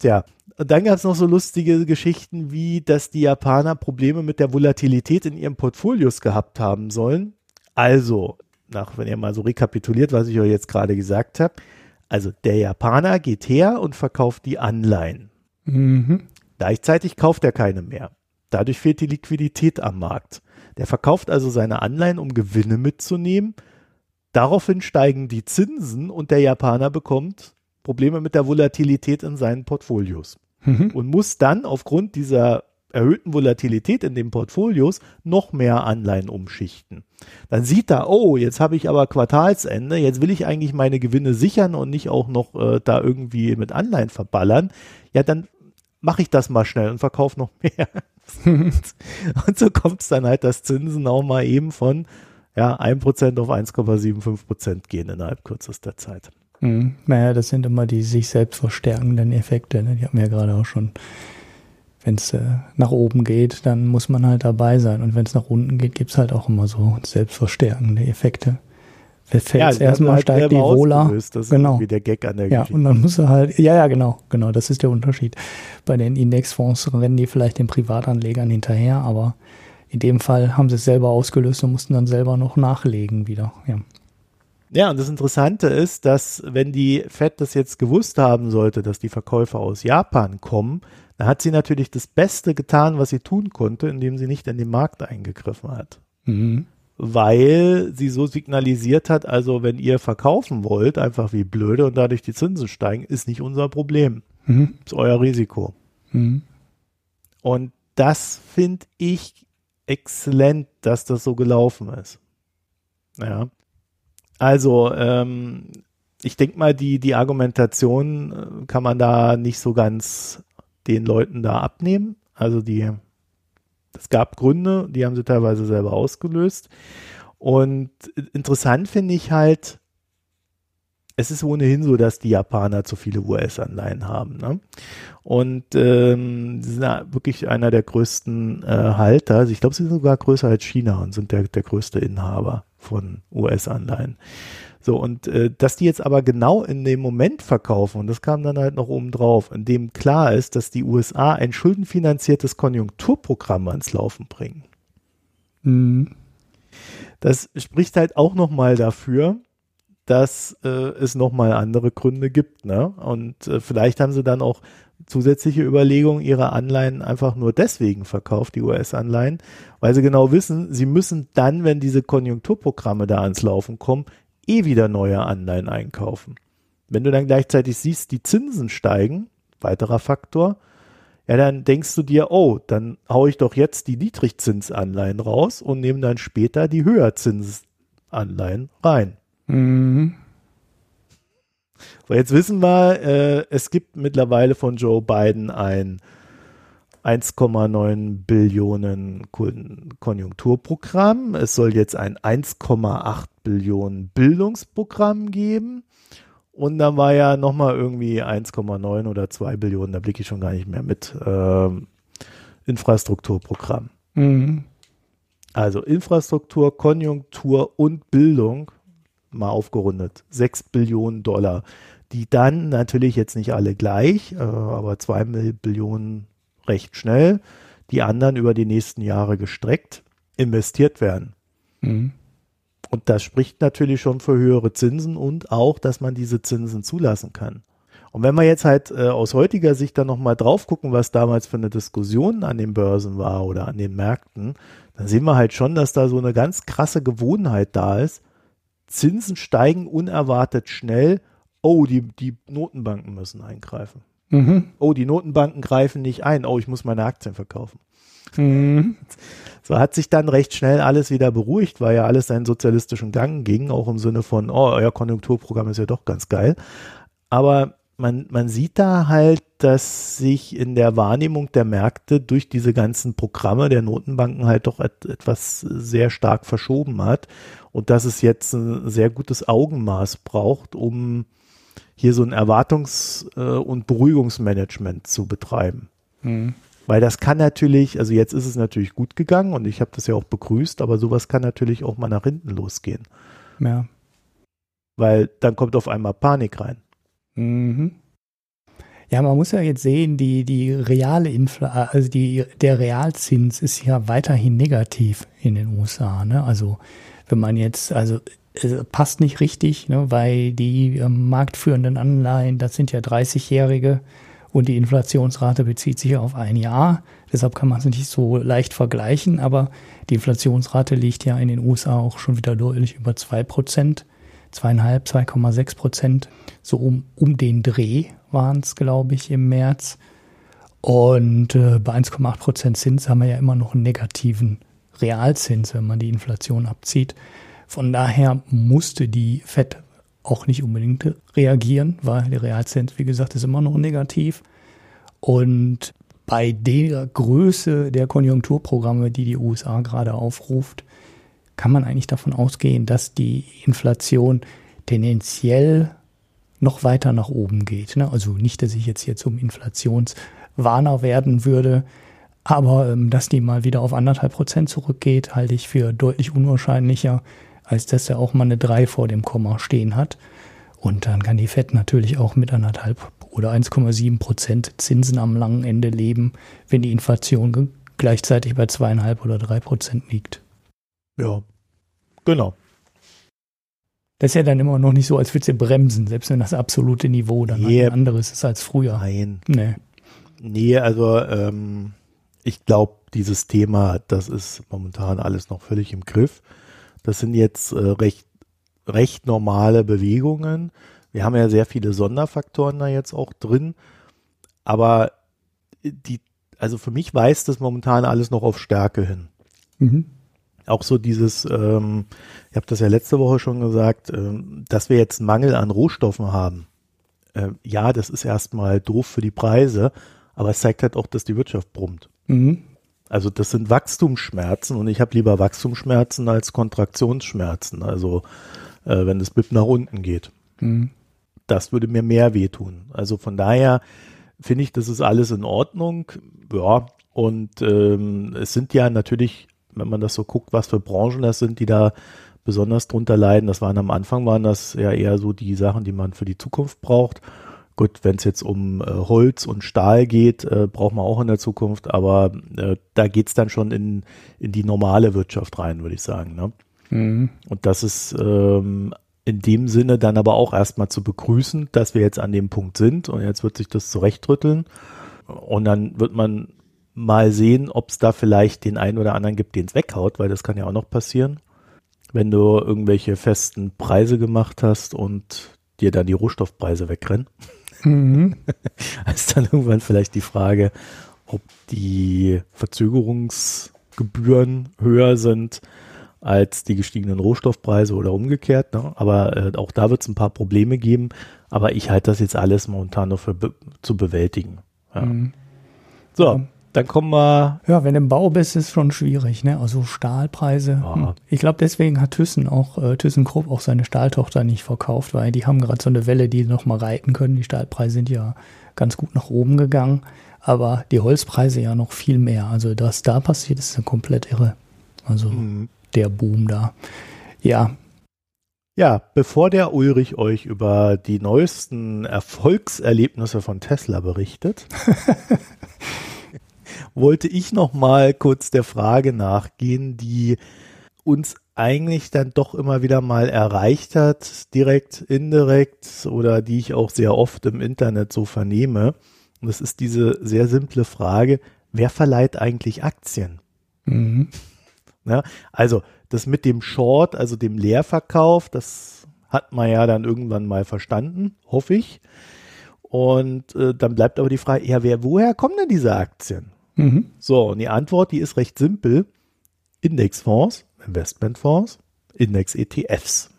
S1: Ja, und dann gab es noch so lustige Geschichten wie, dass die Japaner Probleme mit der Volatilität in ihren Portfolios gehabt haben sollen. Also, nach, wenn ihr mal so rekapituliert, was ich euch jetzt gerade gesagt habe. Also, der Japaner geht her und verkauft die Anleihen. Mhm. Gleichzeitig kauft er keine mehr. Dadurch fehlt die Liquidität am Markt. Der verkauft also seine Anleihen, um Gewinne mitzunehmen. Daraufhin steigen die Zinsen und der Japaner bekommt Probleme mit der Volatilität in seinen Portfolios mhm. und muss dann aufgrund dieser erhöhten Volatilität in den Portfolios noch mehr Anleihen umschichten. Dann sieht er, oh, jetzt habe ich aber Quartalsende, jetzt will ich eigentlich meine Gewinne sichern und nicht auch noch äh, da irgendwie mit Anleihen verballern. Ja, dann mache ich das mal schnell und verkaufe noch (laughs) mehr. (laughs) und so kommt es dann halt, dass Zinsen auch mal eben von ja, 1% auf 1,75% gehen innerhalb kürzester Zeit.
S2: Mhm. Naja, das sind immer die sich selbst verstärkenden Effekte. Ne? Die haben wir ja gerade auch schon. Wenn es äh, nach oben geht, dann muss man halt dabei sein. Und wenn es nach unten geht, gibt es halt auch immer so selbstverstärkende Effekte. Fällt ja, erstmal halt steigt die Vola.
S1: Das ist genau. wie der Gag an der
S2: Ja, Geschichte. und dann muss er halt, ja, ja, genau, genau, das ist der Unterschied. Bei den Indexfonds rennen die vielleicht den Privatanlegern hinterher, aber in dem Fall haben sie es selber ausgelöst und mussten dann selber noch nachlegen wieder. Ja.
S1: Ja, und das Interessante ist, dass wenn die Fed das jetzt gewusst haben sollte, dass die Verkäufer aus Japan kommen, dann hat sie natürlich das Beste getan, was sie tun konnte, indem sie nicht in den Markt eingegriffen hat. Mhm. Weil sie so signalisiert hat, also wenn ihr verkaufen wollt, einfach wie blöde und dadurch die Zinsen steigen, ist nicht unser Problem. Mhm. Ist euer Risiko. Mhm. Und das finde ich exzellent, dass das so gelaufen ist. Ja. Also, ähm, ich denke mal, die, die Argumentation äh, kann man da nicht so ganz den Leuten da abnehmen. Also die, es gab Gründe, die haben sie teilweise selber ausgelöst. Und interessant finde ich halt, es ist ohnehin so, dass die Japaner zu viele US-Anleihen haben. Ne? Und ähm, sie sind wirklich einer der größten äh, Halter. Also ich glaube, sie sind sogar größer als China und sind der, der größte Inhaber von US-Anleihen. So, und äh, dass die jetzt aber genau in dem Moment verkaufen, und das kam dann halt noch oben drauf, in dem klar ist, dass die USA ein schuldenfinanziertes Konjunkturprogramm ans Laufen bringen. Mhm. Das spricht halt auch nochmal dafür, dass äh, es nochmal andere Gründe gibt. Ne? Und äh, vielleicht haben sie dann auch zusätzliche Überlegung, ihre Anleihen einfach nur deswegen verkauft, die US-Anleihen, weil sie genau wissen, sie müssen dann, wenn diese Konjunkturprogramme da ans Laufen kommen, eh wieder neue Anleihen einkaufen. Wenn du dann gleichzeitig siehst, die Zinsen steigen, weiterer Faktor, ja, dann denkst du dir, oh, dann haue ich doch jetzt die Niedrigzinsanleihen raus und nehme dann später die Höherzinsanleihen rein. Mhm. So, jetzt wissen wir, äh, es gibt mittlerweile von Joe Biden ein 1,9 Billionen Konjunkturprogramm. Es soll jetzt ein 1,8 Billionen Bildungsprogramm geben. Und dann war ja nochmal irgendwie 1,9 oder 2 Billionen, da blicke ich schon gar nicht mehr mit, äh, Infrastrukturprogramm. Mhm. Also Infrastruktur, Konjunktur und Bildung mal aufgerundet, 6 Billionen Dollar, die dann natürlich jetzt nicht alle gleich, äh, aber 2 Billionen recht schnell, die anderen über die nächsten Jahre gestreckt investiert werden. Mhm. Und das spricht natürlich schon für höhere Zinsen und auch, dass man diese Zinsen zulassen kann. Und wenn wir jetzt halt äh, aus heutiger Sicht dann nochmal drauf gucken, was damals für eine Diskussion an den Börsen war oder an den Märkten, dann sehen wir halt schon, dass da so eine ganz krasse Gewohnheit da ist, Zinsen steigen unerwartet schnell. Oh, die, die Notenbanken müssen eingreifen. Mhm. Oh, die Notenbanken greifen nicht ein. Oh, ich muss meine Aktien verkaufen. Mhm. So hat sich dann recht schnell alles wieder beruhigt, weil ja alles seinen sozialistischen Gang ging, auch im Sinne von, oh, euer Konjunkturprogramm ist ja doch ganz geil. Aber man, man sieht da halt, dass sich in der Wahrnehmung der Märkte durch diese ganzen Programme der Notenbanken halt doch et, etwas sehr stark verschoben hat und dass es jetzt ein sehr gutes Augenmaß braucht, um hier so ein Erwartungs- äh, und Beruhigungsmanagement zu betreiben. Mhm. Weil das kann natürlich, also jetzt ist es natürlich gut gegangen und ich habe das ja auch begrüßt, aber sowas kann natürlich auch mal nach hinten losgehen.
S2: Ja.
S1: Weil dann kommt auf einmal Panik rein.
S2: Mhm. Ja, man muss ja jetzt sehen, die, die reale Infla also die, der Realzins ist ja weiterhin negativ in den USA. Ne? Also wenn man jetzt, also es passt nicht richtig, ne? weil die äh, marktführenden Anleihen, das sind ja 30-Jährige und die Inflationsrate bezieht sich auf ein Jahr. Deshalb kann man es nicht so leicht vergleichen, aber die Inflationsrate liegt ja in den USA auch schon wieder deutlich über zwei Prozent, zweieinhalb, 2,6 Prozent, so um, um den Dreh waren es, glaube ich, im März. Und äh, bei 1,8 Prozent Zins haben wir ja immer noch einen negativen Realzins, wenn man die Inflation abzieht. Von daher musste die FED auch nicht unbedingt reagieren, weil der Realzins, wie gesagt, ist immer noch negativ. Und bei der Größe der Konjunkturprogramme, die die USA gerade aufruft, kann man eigentlich davon ausgehen, dass die Inflation tendenziell noch weiter nach oben geht. Ne? Also nicht, dass ich jetzt hier zum Inflationswarner werden würde, aber ähm, dass die mal wieder auf anderthalb Prozent zurückgeht, halte ich für deutlich unwahrscheinlicher, als dass er auch mal eine 3 vor dem Komma stehen hat. Und dann kann die FED natürlich auch mit anderthalb oder 1,7 Prozent Zinsen am langen Ende leben, wenn die Inflation gleichzeitig bei zweieinhalb oder drei Prozent liegt.
S1: Ja, genau.
S2: Das ist ja dann immer noch nicht so, als würde sie bremsen, selbst wenn das absolute Niveau dann nee, ein anderes ist als früher.
S1: Nein. Nee. Nee, also ähm, ich glaube, dieses Thema, das ist momentan alles noch völlig im Griff. Das sind jetzt äh, recht, recht normale Bewegungen. Wir haben ja sehr viele Sonderfaktoren da jetzt auch drin. Aber die, also für mich weist das momentan alles noch auf Stärke hin. Mhm auch so dieses, ähm, ich habe das ja letzte Woche schon gesagt, ähm, dass wir jetzt einen Mangel an Rohstoffen haben. Ähm, ja, das ist erstmal doof für die Preise, aber es zeigt halt auch, dass die Wirtschaft brummt. Mhm. Also das sind Wachstumsschmerzen und ich habe lieber Wachstumsschmerzen als Kontraktionsschmerzen. Also äh, wenn das BIP nach unten geht. Mhm. Das würde mir mehr wehtun. Also von daher finde ich, das ist alles in Ordnung. Ja, und ähm, es sind ja natürlich wenn man das so guckt, was für Branchen das sind, die da besonders drunter leiden. Das waren am Anfang waren das ja eher so die Sachen, die man für die Zukunft braucht. Gut, wenn es jetzt um äh, Holz und Stahl geht, äh, braucht man auch in der Zukunft, aber äh, da geht's dann schon in, in die normale Wirtschaft rein, würde ich sagen. Ne? Mhm. Und das ist ähm, in dem Sinne dann aber auch erstmal zu begrüßen, dass wir jetzt an dem Punkt sind und jetzt wird sich das zurechtrütteln und dann wird man mal sehen, ob es da vielleicht den einen oder anderen gibt, den es weghaut, weil das kann ja auch noch passieren. Wenn du irgendwelche festen Preise gemacht hast und dir dann die Rohstoffpreise wegrennen. Mhm. (laughs) ist dann irgendwann vielleicht die Frage, ob die Verzögerungsgebühren höher sind als die gestiegenen Rohstoffpreise oder umgekehrt. Ne? Aber äh, auch da wird es ein paar Probleme geben. Aber ich halte das jetzt alles momentan noch für be zu bewältigen. Ja. Mhm. So, dann kommen wir.
S2: Ja, wenn du im Bau bist, ist es schon schwierig, ne? Also Stahlpreise. Ja. Hm. Ich glaube, deswegen hat Thyssen auch, äh, ThyssenKrupp auch seine Stahltochter nicht verkauft, weil die haben gerade so eine Welle, die noch mal reiten können. Die Stahlpreise sind ja ganz gut nach oben gegangen, aber die Holzpreise ja noch viel mehr. Also was da passiert, ist ja komplett irre. Also mhm. der Boom da. Ja.
S1: Ja, bevor der Ulrich euch über die neuesten Erfolgserlebnisse von Tesla berichtet, (laughs) wollte ich noch mal kurz der Frage nachgehen, die uns eigentlich dann doch immer wieder mal erreicht hat, direkt, indirekt oder die ich auch sehr oft im Internet so vernehme. Und das ist diese sehr simple Frage, wer verleiht eigentlich Aktien? Mhm. Ja, also das mit dem Short, also dem Leerverkauf, das hat man ja dann irgendwann mal verstanden, hoffe ich. Und äh, dann bleibt aber die Frage, ja, wer, woher kommen denn diese Aktien? Mhm. So, und die Antwort, die ist recht simpel. Indexfonds, Investmentfonds, Index-ETFs.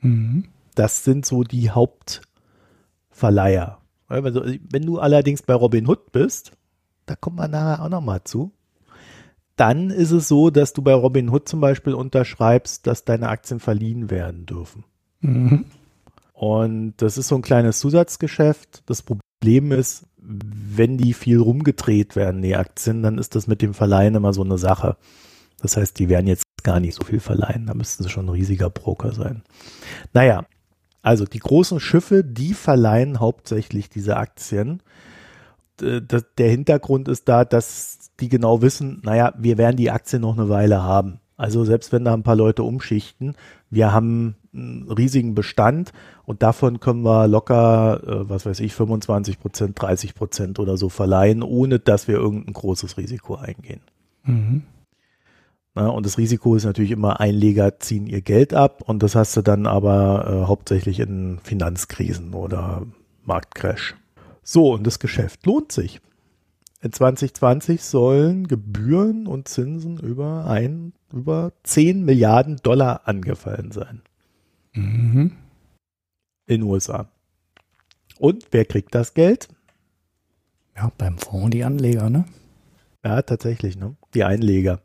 S1: Mhm. Das sind so die Hauptverleiher. Also, wenn du allerdings bei Robinhood bist, da kommt man nachher auch nochmal zu, dann ist es so, dass du bei Robinhood zum Beispiel unterschreibst, dass deine Aktien verliehen werden dürfen. Mhm. Und das ist so ein kleines Zusatzgeschäft. Das Problem ist, wenn die viel rumgedreht werden, die Aktien, dann ist das mit dem Verleihen immer so eine Sache. Das heißt, die werden jetzt gar nicht so viel verleihen. Da müssten sie schon ein riesiger Broker sein. Naja, also die großen Schiffe, die verleihen hauptsächlich diese Aktien. Der Hintergrund ist da, dass die genau wissen, naja, wir werden die Aktien noch eine Weile haben. Also selbst wenn da ein paar Leute umschichten, wir haben einen riesigen Bestand und davon können wir locker, äh, was weiß ich, 25 Prozent, 30 Prozent oder so verleihen, ohne dass wir irgendein großes Risiko eingehen. Mhm. Na, und das Risiko ist natürlich immer, Einleger ziehen ihr Geld ab und das hast du dann aber äh, hauptsächlich in Finanzkrisen oder Marktcrash. So, und das Geschäft lohnt sich. In 2020 sollen Gebühren und Zinsen über ein, über 10 Milliarden Dollar angefallen sein. Mhm. In USA. Und wer kriegt das Geld?
S2: Ja, beim Fonds die Anleger, ne?
S1: Ja, tatsächlich, ne? Die Einleger.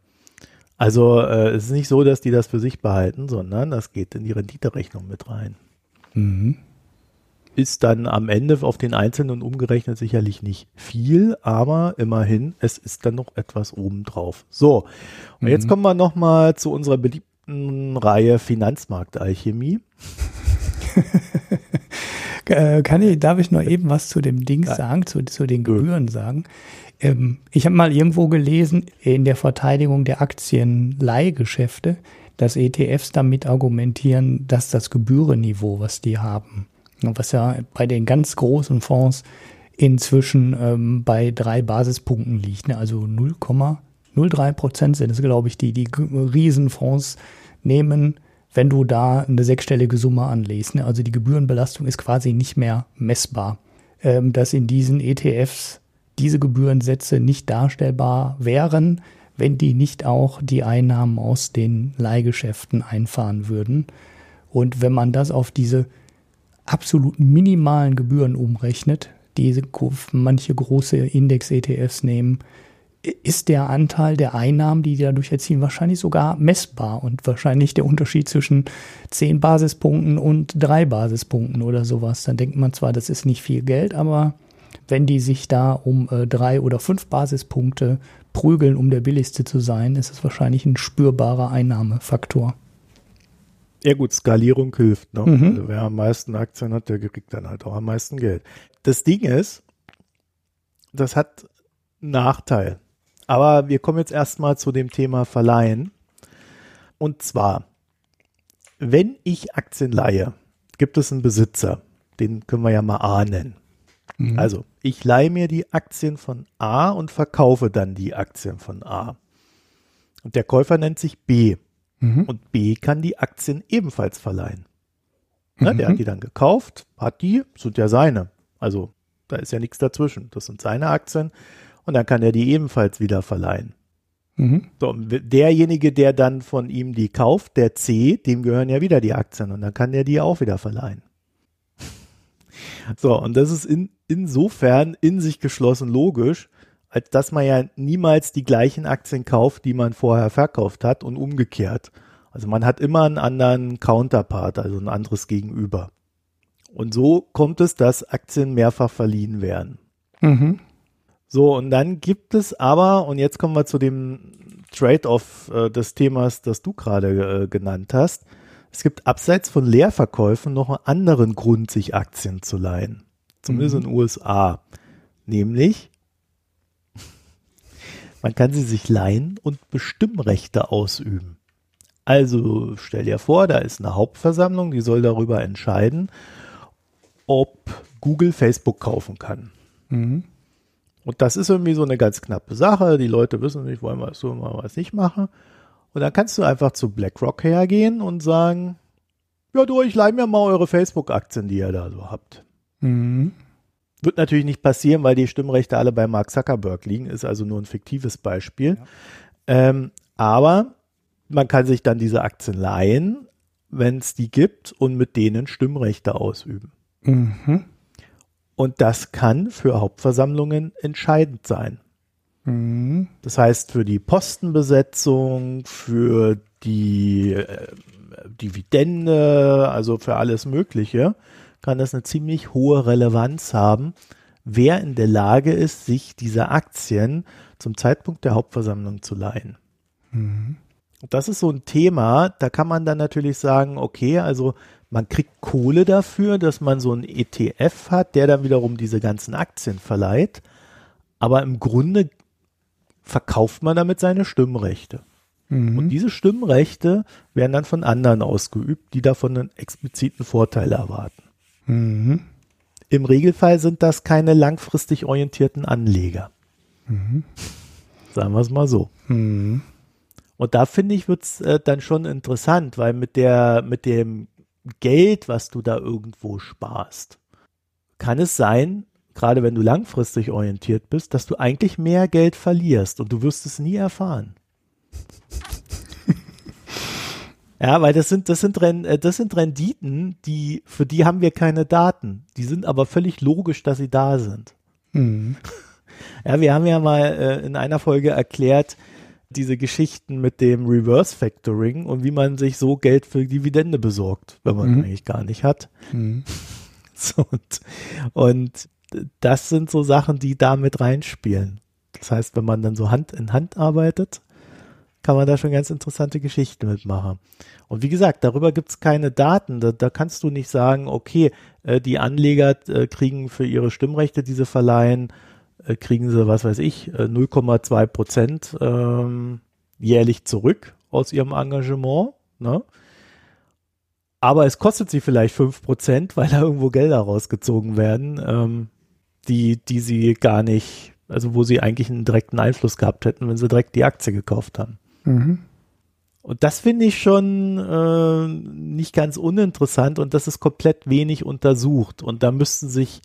S1: Also äh, es ist nicht so, dass die das für sich behalten, sondern das geht in die Renditerechnung mit rein. Mhm. Ist dann am Ende auf den Einzelnen umgerechnet sicherlich nicht viel, aber immerhin, es ist dann noch etwas obendrauf. So, und mhm. jetzt kommen wir nochmal zu unserer beliebten Reihe Finanzmarktalchemie. (laughs)
S2: Äh, kann ich, darf ich noch eben was zu dem Ding sagen, zu, zu den Gebühren sagen? Ähm, ich habe mal irgendwo gelesen, in der Verteidigung der Aktienleihgeschäfte, dass ETFs damit argumentieren, dass das Gebührenniveau, was die haben, was ja bei den ganz großen Fonds inzwischen ähm, bei drei Basispunkten liegt, ne? also 0,03 Prozent sind es, glaube ich, die die Riesenfonds nehmen, wenn du da eine sechsstellige Summe anlegst. Ne? Also die Gebührenbelastung ist quasi nicht mehr messbar. Ähm, dass in diesen ETFs diese Gebührensätze nicht darstellbar wären, wenn die nicht auch die Einnahmen aus den Leihgeschäften einfahren würden. Und wenn man das auf diese absolut minimalen Gebühren umrechnet, die manche große Index-ETFs nehmen, ist der Anteil der Einnahmen, die die dadurch erzielen, wahrscheinlich sogar messbar und wahrscheinlich der Unterschied zwischen zehn Basispunkten und drei Basispunkten oder sowas. Dann denkt man zwar, das ist nicht viel Geld, aber wenn die sich da um äh, drei oder fünf Basispunkte prügeln, um der billigste zu sein, ist es wahrscheinlich ein spürbarer Einnahmefaktor.
S1: Ja gut, Skalierung hilft. Ne? Mhm. Also wer am meisten Aktien hat, der kriegt dann halt auch am meisten Geld. Das Ding ist, das hat einen Nachteil. Aber wir kommen jetzt erstmal zu dem Thema Verleihen. Und zwar, wenn ich Aktien leihe, gibt es einen Besitzer, den können wir ja mal A nennen. Mhm. Also, ich leihe mir die Aktien von A und verkaufe dann die Aktien von A. Und der Käufer nennt sich B. Mhm. Und B kann die Aktien ebenfalls verleihen. Ne, mhm. Der hat die dann gekauft, hat die, sind ja seine. Also, da ist ja nichts dazwischen. Das sind seine Aktien und dann kann er die ebenfalls wieder verleihen. Mhm. So, derjenige, der dann von ihm die kauft, der C, dem gehören ja wieder die Aktien und dann kann der die auch wieder verleihen. (laughs) So, und das ist in, insofern in sich geschlossen logisch, als dass man ja niemals die gleichen Aktien kauft, die man vorher verkauft hat und umgekehrt. Also man hat immer einen anderen Counterpart, also ein anderes Gegenüber. Und so kommt es, dass Aktien mehrfach verliehen werden. Mhm. So, und dann gibt es aber, und jetzt kommen wir zu dem Trade-off äh, des Themas, das du gerade äh, genannt hast. Es gibt abseits von Leerverkäufen noch einen anderen Grund, sich Aktien zu leihen. Zumindest mhm. in den USA. Nämlich, man kann sie sich leihen und Bestimmrechte ausüben. Also stell dir vor, da ist eine Hauptversammlung, die soll darüber entscheiden, ob Google Facebook kaufen kann. Mhm. Und das ist irgendwie so eine ganz knappe Sache. Die Leute wissen nicht, wollen wir es so, wollen wir es nicht machen. Und dann kannst du einfach zu BlackRock hergehen und sagen, ja du, ich leih mir mal eure Facebook-Aktien, die ihr da so habt. Mhm. Wird natürlich nicht passieren, weil die Stimmrechte alle bei Mark Zuckerberg liegen, ist also nur ein fiktives Beispiel. Ja. Ähm, aber man kann sich dann diese Aktien leihen, wenn es die gibt und mit denen Stimmrechte ausüben. Mhm. Und das kann für Hauptversammlungen entscheidend sein. Mhm. Das heißt, für die Postenbesetzung, für die äh, Dividende, also für alles Mögliche, kann das eine ziemlich hohe Relevanz haben, wer in der Lage ist, sich diese Aktien zum Zeitpunkt der Hauptversammlung zu leihen. Mhm. Das ist so ein Thema, da kann man dann natürlich sagen, okay, also man kriegt Kohle dafür, dass man so einen ETF hat, der dann wiederum diese ganzen Aktien verleiht, aber im Grunde verkauft man damit seine Stimmrechte. Mhm. Und diese Stimmrechte werden dann von anderen ausgeübt, die davon einen expliziten Vorteil erwarten. Mhm. Im Regelfall sind das keine langfristig orientierten Anleger. Mhm. Sagen wir es mal so. Mhm. Und da finde ich, wird es äh, dann schon interessant, weil mit der, mit dem Geld, was du da irgendwo sparst, kann es sein, gerade wenn du langfristig orientiert bist, dass du eigentlich mehr Geld verlierst und du wirst es nie erfahren. Ja, weil das sind, das sind, äh, das sind Renditen, die, für die haben wir keine Daten. Die sind aber völlig logisch, dass sie da sind. Mhm. (laughs) Ja, wir haben ja mal äh, in einer Folge erklärt, diese Geschichten mit dem Reverse Factoring und wie man sich so Geld für Dividende besorgt, wenn man mhm. eigentlich gar nicht hat. Mhm. (laughs) So, und, und das sind so Sachen, die da mit reinspielen. Das heißt, wenn man dann so Hand in Hand arbeitet, kann man da schon ganz interessante Geschichten mitmachen. Und wie gesagt, darüber gibt es keine Daten. Da, da, kannst du nicht sagen, okay, äh, die Anleger äh, kriegen für ihre Stimmrechte, diese verleihen, äh, kriegen sie, was weiß ich, 0,2 äh, Prozent ähm, jährlich zurück aus ihrem Engagement. Ne? Aber es kostet sie vielleicht 5 Prozent, weil da irgendwo Gelder rausgezogen werden, ähm, die, die sie gar nicht, also wo sie eigentlich einen direkten Einfluss gehabt hätten, wenn sie direkt die Aktie gekauft haben. Mhm. Und das finde ich schon äh, nicht ganz uninteressant und das ist komplett wenig untersucht. Und da müssten sich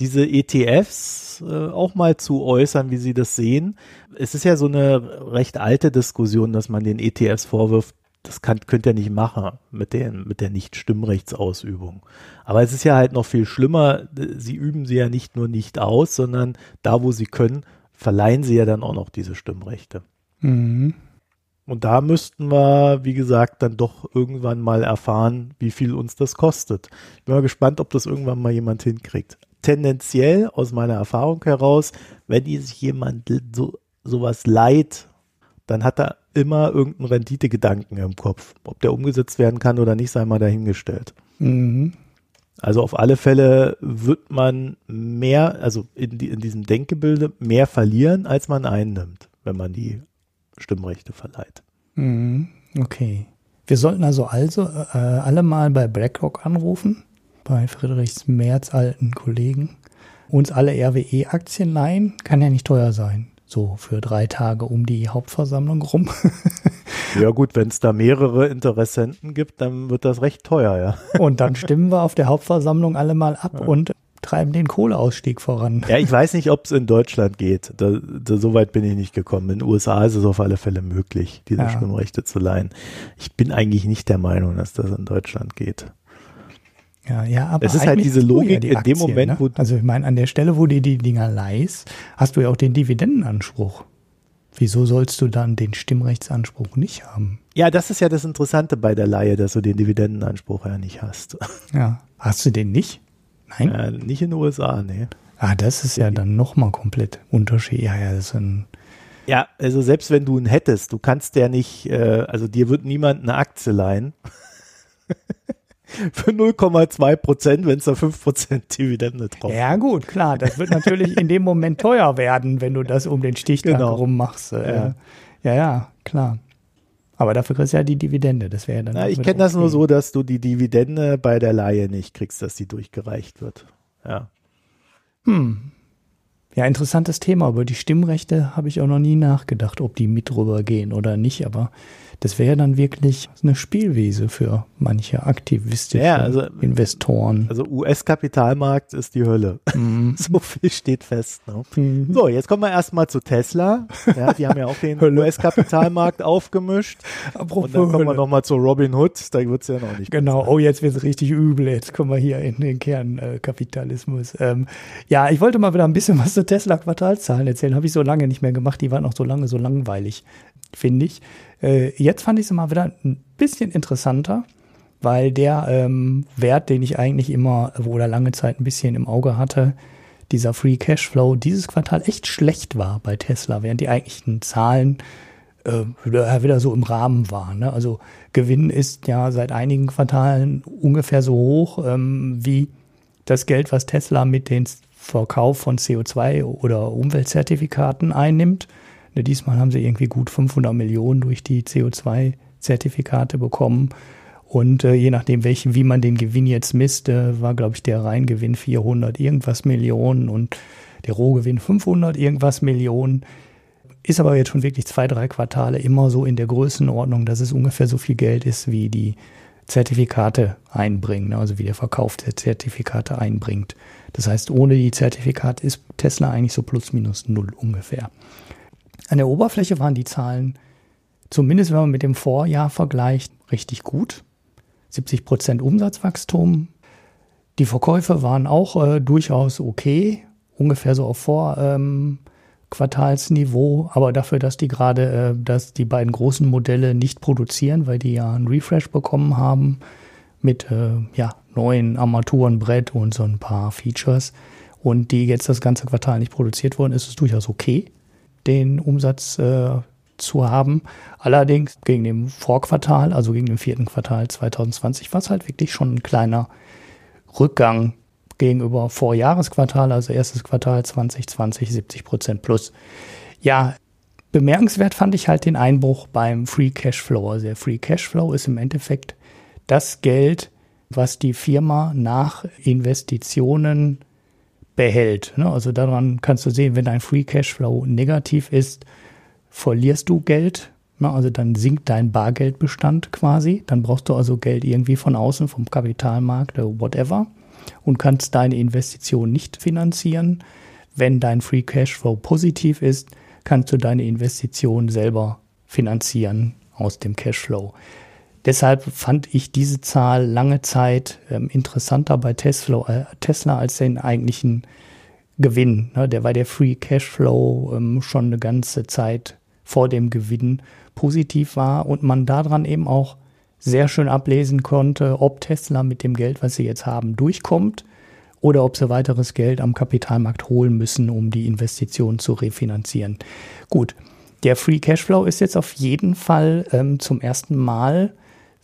S1: diese ETFs äh, auch mal zu äußern, wie sie das sehen. Es ist ja so eine recht alte Diskussion, dass man den ETFs vorwirft, das kann, könnt ihr nicht machen mit, den, mit der Nicht-Stimmrechtsausübung. Aber es ist ja halt noch viel schlimmer. Sie üben sie ja nicht nur nicht aus, sondern da, wo sie können, verleihen sie ja dann auch noch diese Stimmrechte. Mhm. Und da müssten wir, wie gesagt, dann doch irgendwann mal erfahren, wie viel uns das kostet. Ich bin mal gespannt, ob das irgendwann mal jemand hinkriegt tendenziell aus meiner Erfahrung heraus, wenn sich jemand so sowas leiht, dann hat er immer irgendeinen Renditegedanken im Kopf. Ob der umgesetzt werden kann oder nicht, sei mal dahingestellt. Mhm. Also auf alle Fälle wird man mehr, also in, die, in diesem Denkgebilde mehr verlieren, als man einnimmt, wenn man die Stimmrechte verleiht.
S2: Mhm. Okay. Wir sollten also also äh, alle mal bei BlackRock anrufen bei Friedrichs Merz alten Kollegen. Uns alle RWE-Aktien leihen, kann ja nicht teuer sein. So für drei Tage um die Hauptversammlung rum. (laughs)
S1: ja gut, wenn es da mehrere Interessenten gibt, dann wird das recht teuer, ja.
S2: Und dann stimmen wir auf der Hauptversammlung alle mal ab ja. und treiben den Kohleausstieg voran.
S1: Ja, ich weiß nicht, ob es in Deutschland geht. Da, da, so weit bin ich nicht gekommen. In den USA ist es auf alle Fälle möglich, diese ja. Stimmrechte zu leihen. Ich bin eigentlich nicht der Meinung, dass das in Deutschland geht.
S2: Ja, ja, aber
S1: es ist halt diese Logik
S2: die
S1: in dem Moment,
S2: ne? wo also ich meine, an der Stelle, wo du die Dinger leihst, hast du ja auch den Dividendenanspruch. Wieso sollst du dann den Stimmrechtsanspruch nicht haben?
S1: Ja, das ist ja das Interessante bei der Leihe, dass du den Dividendenanspruch ja nicht hast.
S2: Ja, hast du den nicht?
S1: Nein, ja, nicht in den USA, nee.
S2: Ah, das ist ja dann nochmal komplett Unterschied. Ja, ja, das ist ein
S1: ja, also selbst wenn du ihn hättest, du kannst ja nicht, äh, also dir wird niemand eine Aktie leihen. (laughs) für 0,2 Prozent, wenn es da 5 Prozent Dividende drauf
S2: Ja gut, klar, das wird natürlich in dem Moment teuer werden, wenn du das um den Stichtag genau. rum machst. Äh, ja. ja, ja, klar. Aber dafür kriegst du ja die Dividende. Das wäre dann.
S1: Na, ich kenne das nur so, dass du die Dividende bei der Laie nicht kriegst, dass die durchgereicht wird. Ja.
S2: Hm. Ja, interessantes Thema. Über die Stimmrechte habe ich auch noch nie nachgedacht, ob die mit rübergehen oder nicht. Aber das wäre dann wirklich eine Spielwiese für manche aktivistische ja, also, Investoren.
S1: Also US-Kapitalmarkt ist die Hölle. Mhm. (laughs) so viel steht fest. Ne? Mhm. So, jetzt kommen wir erstmal zu Tesla. Ja, die haben ja auch den (laughs) US-Kapitalmarkt aufgemischt. Apropos Und dann kommen wir nochmal zu Robin Hood. Da wird es ja noch nicht.
S2: Genau, oh, jetzt wird es richtig übel. Jetzt kommen wir hier in den Kernkapitalismus. Ähm, ja, ich wollte mal wieder ein bisschen was zu Tesla-Quartalzahlen erzählen. Habe ich so lange nicht mehr gemacht. Die waren auch so lange so langweilig. Finde ich. Äh, jetzt fand ich es mal wieder ein bisschen interessanter, weil der ähm, Wert, den ich eigentlich immer oder lange Zeit ein bisschen im Auge hatte, dieser Free Cashflow dieses Quartal echt schlecht war bei Tesla, während die eigentlichen Zahlen äh, wieder so im Rahmen waren. Ne? Also Gewinn ist ja seit einigen Quartalen ungefähr so hoch ähm, wie das Geld, was Tesla mit dem Verkauf von CO2 oder Umweltzertifikaten einnimmt. Ne, diesmal haben sie irgendwie gut 500 Millionen durch die CO2-Zertifikate bekommen. Und äh, je nachdem, welchen, wie man den Gewinn jetzt misst, äh, war, glaube ich, der Reingewinn 400 irgendwas Millionen und der Rohgewinn 500 irgendwas Millionen. Ist aber jetzt schon wirklich zwei, drei Quartale immer so in der Größenordnung, dass es ungefähr so viel Geld ist, wie die Zertifikate einbringen, ne? also wie der Verkauf der Zertifikate einbringt. Das heißt, ohne die Zertifikate ist Tesla eigentlich so plus minus null ungefähr. An der Oberfläche waren die Zahlen, zumindest wenn man mit dem Vorjahr vergleicht, richtig gut. 70 Prozent Umsatzwachstum. Die Verkäufe waren auch äh, durchaus okay, ungefähr so auf Vorquartalsniveau, ähm, aber dafür, dass die gerade, äh, dass die beiden großen Modelle nicht produzieren, weil die ja einen Refresh bekommen haben mit äh, ja, neuen Armaturenbrett und so ein paar Features und die jetzt das ganze Quartal nicht produziert wurden, ist es durchaus okay, den Umsatz äh, zu haben. Allerdings gegen dem Vorquartal, also gegen den vierten Quartal 2020, war es halt wirklich schon ein kleiner Rückgang gegenüber Vorjahresquartal, also erstes Quartal 2020, 70 Prozent plus. Ja, bemerkenswert fand ich halt den Einbruch beim Free Cashflow. Also der Free Cashflow ist im Endeffekt das Geld, was die Firma nach Investitionen behält. Ne? Also daran kannst du sehen, wenn dein Free Cashflow negativ ist, verlierst du Geld. Ne? Also dann sinkt dein Bargeldbestand quasi. Dann brauchst du also Geld irgendwie von außen, vom Kapitalmarkt oder whatever und kannst deine Investition nicht finanzieren. Wenn dein Free Cashflow positiv ist, kannst du deine Investition selber finanzieren aus dem Cashflow. Deshalb fand ich diese Zahl lange Zeit ähm, interessanter bei Tesla, äh, Tesla als den eigentlichen Gewinn. Ne? Der war der Free Cashflow ähm, schon eine ganze Zeit vor dem Gewinn positiv war und man daran eben auch sehr schön ablesen konnte, ob Tesla mit dem Geld, was sie jetzt haben, durchkommt oder ob sie weiteres Geld am Kapitalmarkt holen müssen, um die Investition zu refinanzieren. Gut, der Free Cashflow ist jetzt auf jeden Fall ähm, zum ersten Mal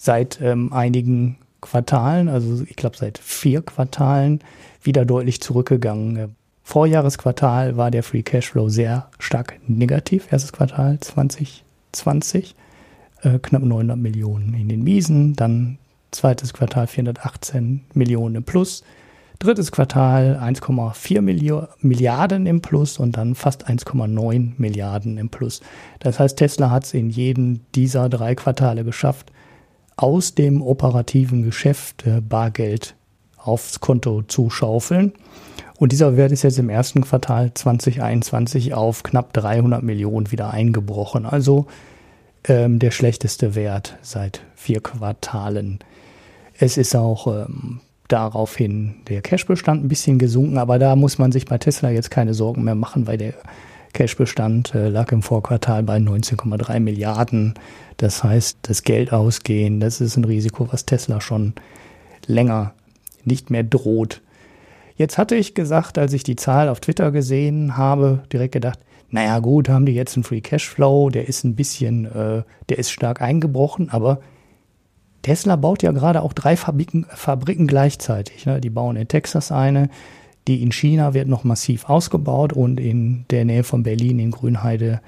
S2: seit ähm, einigen Quartalen, also ich glaube seit vier Quartalen, wieder deutlich zurückgegangen. Vorjahresquartal war der Free Cashflow sehr stark negativ, erstes Quartal 2020, äh, knapp 900 Millionen in den Miesen, dann zweites Quartal 418 Millionen im Plus, drittes Quartal 1,4 Milliarden im Plus und dann fast 1,9 Milliarden im Plus. Das heißt, Tesla hat es in jedem dieser drei Quartale geschafft, aus dem operativen Geschäft äh, Bargeld aufs Konto zu schaufeln. Und dieser Wert ist jetzt im ersten Quartal 2021 auf knapp 300 Millionen wieder eingebrochen. Also ähm, der schlechteste Wert seit vier Quartalen. Es ist auch ähm, daraufhin der Cashbestand ein bisschen gesunken, aber da muss man sich bei Tesla jetzt keine Sorgen mehr machen, weil der Cashbestand äh, lag im Vorquartal bei 19,3 Milliarden. Das heißt, das Geld ausgehen, das ist ein Risiko, was Tesla schon länger nicht mehr droht. Jetzt hatte ich gesagt, als ich die Zahl auf Twitter gesehen habe, direkt gedacht, naja gut, haben die jetzt einen Free Cashflow, der ist ein bisschen, äh, der ist stark eingebrochen, aber Tesla baut ja gerade auch drei Fabriken, Fabriken gleichzeitig. Ne? Die bauen in Texas eine, die in China wird noch massiv ausgebaut und in der Nähe von Berlin in Grünheide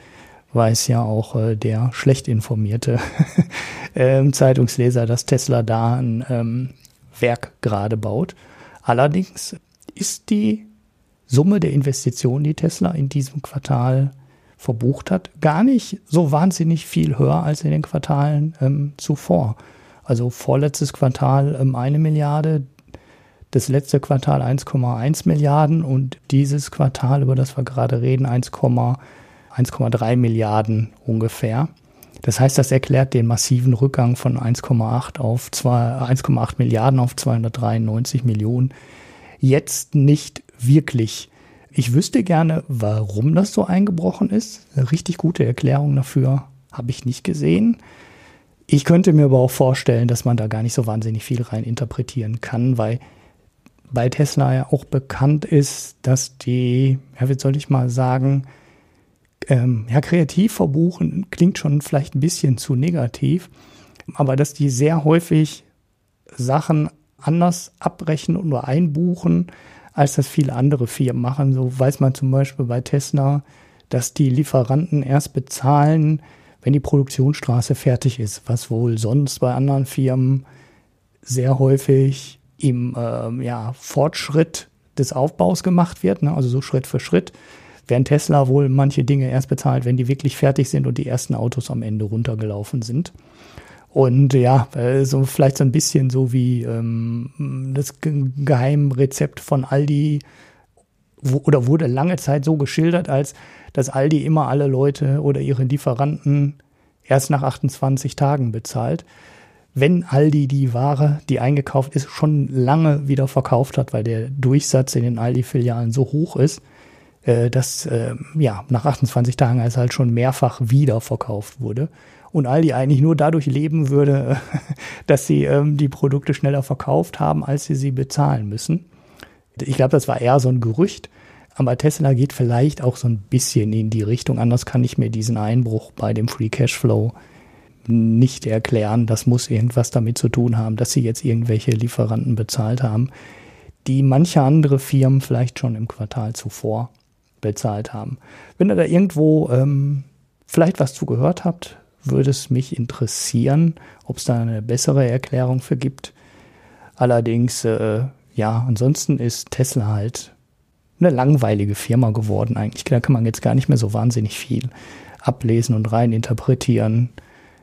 S2: weiß ja auch äh, der schlecht informierte (laughs) ähm, Zeitungsleser, dass Tesla da ein ähm, Werk gerade baut. Allerdings ist die Summe der Investitionen, die Tesla in diesem Quartal verbucht hat, gar nicht so wahnsinnig viel höher als in den Quartalen ähm, zuvor. Also vorletztes Quartal ähm, eine Milliarde, das letzte Quartal 1,1 Milliarden und dieses Quartal, über das wir gerade reden, 1,3 Milliarden ungefähr. Das heißt, das erklärt den massiven Rückgang von 1,8 auf 1,8 Milliarden auf 293 Millionen. Jetzt nicht wirklich. Ich wüsste gerne, warum das so eingebrochen ist. Eine richtig gute Erklärung dafür habe ich nicht gesehen. Ich könnte mir aber auch vorstellen, dass man da gar nicht so wahnsinnig viel rein interpretieren kann, weil bei Tesla ja auch bekannt ist, dass die, ja, wie soll ich mal sagen, ähm, ja, kreativ verbuchen klingt schon vielleicht ein bisschen zu negativ, aber dass die sehr häufig Sachen anders abbrechen und nur einbuchen, als das viele andere Firmen machen. So weiß man zum Beispiel bei Tesla, dass die Lieferanten erst bezahlen, wenn die Produktionsstraße fertig ist, was wohl sonst bei anderen Firmen sehr häufig im äh, ja, Fortschritt des Aufbaus gemacht wird, ne? also so Schritt für Schritt, während Tesla wohl manche Dinge erst bezahlt, wenn die wirklich fertig sind und die ersten Autos am Ende runtergelaufen sind. Und ja, äh, so vielleicht so ein bisschen so wie ähm, das Geheimrezept von Aldi wo, oder wurde lange Zeit so geschildert, als dass Aldi immer alle Leute oder ihre Lieferanten erst nach 28 Tagen bezahlt. Wenn Aldi die Ware, die eingekauft ist, schon lange wieder verkauft hat, weil der Durchsatz in den Aldi-Filialen so hoch ist, äh, dass äh, ja nach 28 Tagen es halt schon mehrfach wieder verkauft wurde und Aldi eigentlich nur dadurch leben würde, (laughs) dass sie ähm, die Produkte schneller verkauft haben, als sie sie bezahlen müssen. Ich glaube, das war eher so ein Gerücht. Aber Tesla geht vielleicht auch so ein bisschen in die Richtung. Anders kann ich mir diesen Einbruch bei dem Free Cashflow nicht erklären. Das muss irgendwas damit zu tun haben, dass sie jetzt irgendwelche Lieferanten bezahlt haben, die manche andere Firmen vielleicht schon im Quartal zuvor bezahlt haben. Wenn ihr da irgendwo ähm, vielleicht was zu gehört habt, würde es mich interessieren, ob es da eine bessere Erklärung für gibt. Allerdings, äh, ja, ansonsten ist Tesla halt eine langweilige Firma geworden eigentlich. Da kann man jetzt gar nicht mehr so wahnsinnig viel ablesen und rein interpretieren.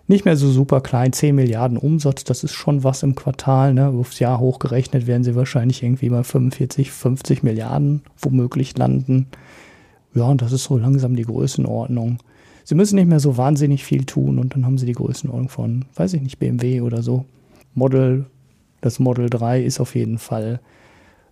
S2: Nicht mehr so super klein, 10 Milliarden Umsatz, das ist schon was im Quartal. Ne? Aufs Jahr hochgerechnet werden sie wahrscheinlich irgendwie bei 45, 50 Milliarden womöglich landen. Ja, und das ist so langsam die Größenordnung. Sie müssen nicht mehr so wahnsinnig viel tun und dann haben sie die Größenordnung von, weiß ich nicht, BMW oder so. Model, das Model 3 ist auf jeden Fall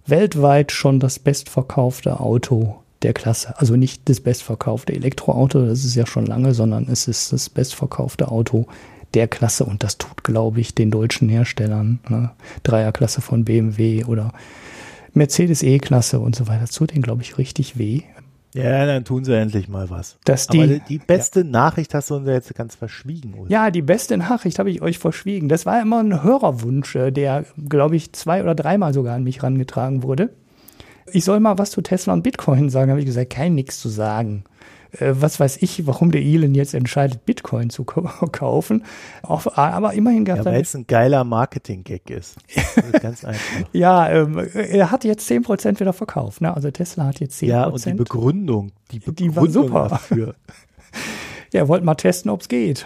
S2: weltweit schon das bestverkaufte Auto der Klasse. Also nicht das bestverkaufte Elektroauto, das ist ja schon lange, sondern es ist das bestverkaufte Auto der Klasse und das tut, glaube ich, den deutschen Herstellern, ne? Dreierklasse von BMW oder Mercedes E-Klasse und so weiter, tut denen, glaube ich, richtig weh.
S1: Ja, dann tun sie endlich mal was.
S2: Dass die,
S1: Aber die beste ja. Nachricht hast du uns jetzt ganz verschwiegen.
S2: Oder? Ja, die beste Nachricht habe ich euch verschwiegen. Das war immer ein Hörerwunsch, äh, der, glaube ich, zwei oder dreimal sogar an mich rangetragen wurde. Ich soll mal was zu Tesla und Bitcoin sagen, habe ich gesagt, kein nichts zu sagen. Äh, was weiß ich, warum der Elon jetzt entscheidet, Bitcoin zu (laughs) kaufen. Auch, aber immerhin
S1: gab es. Ja, weil es ein geiler Marketing-Gag ist.
S2: ganz (laughs) einfach. ja, ähm, er hat jetzt 10% wieder verkauft. Ne? Also Tesla hat jetzt 10%. Ja,
S1: und die Begründung,
S2: die Begründung die war super. dafür. (laughs) Ja, wollt mal testen, ob es geht.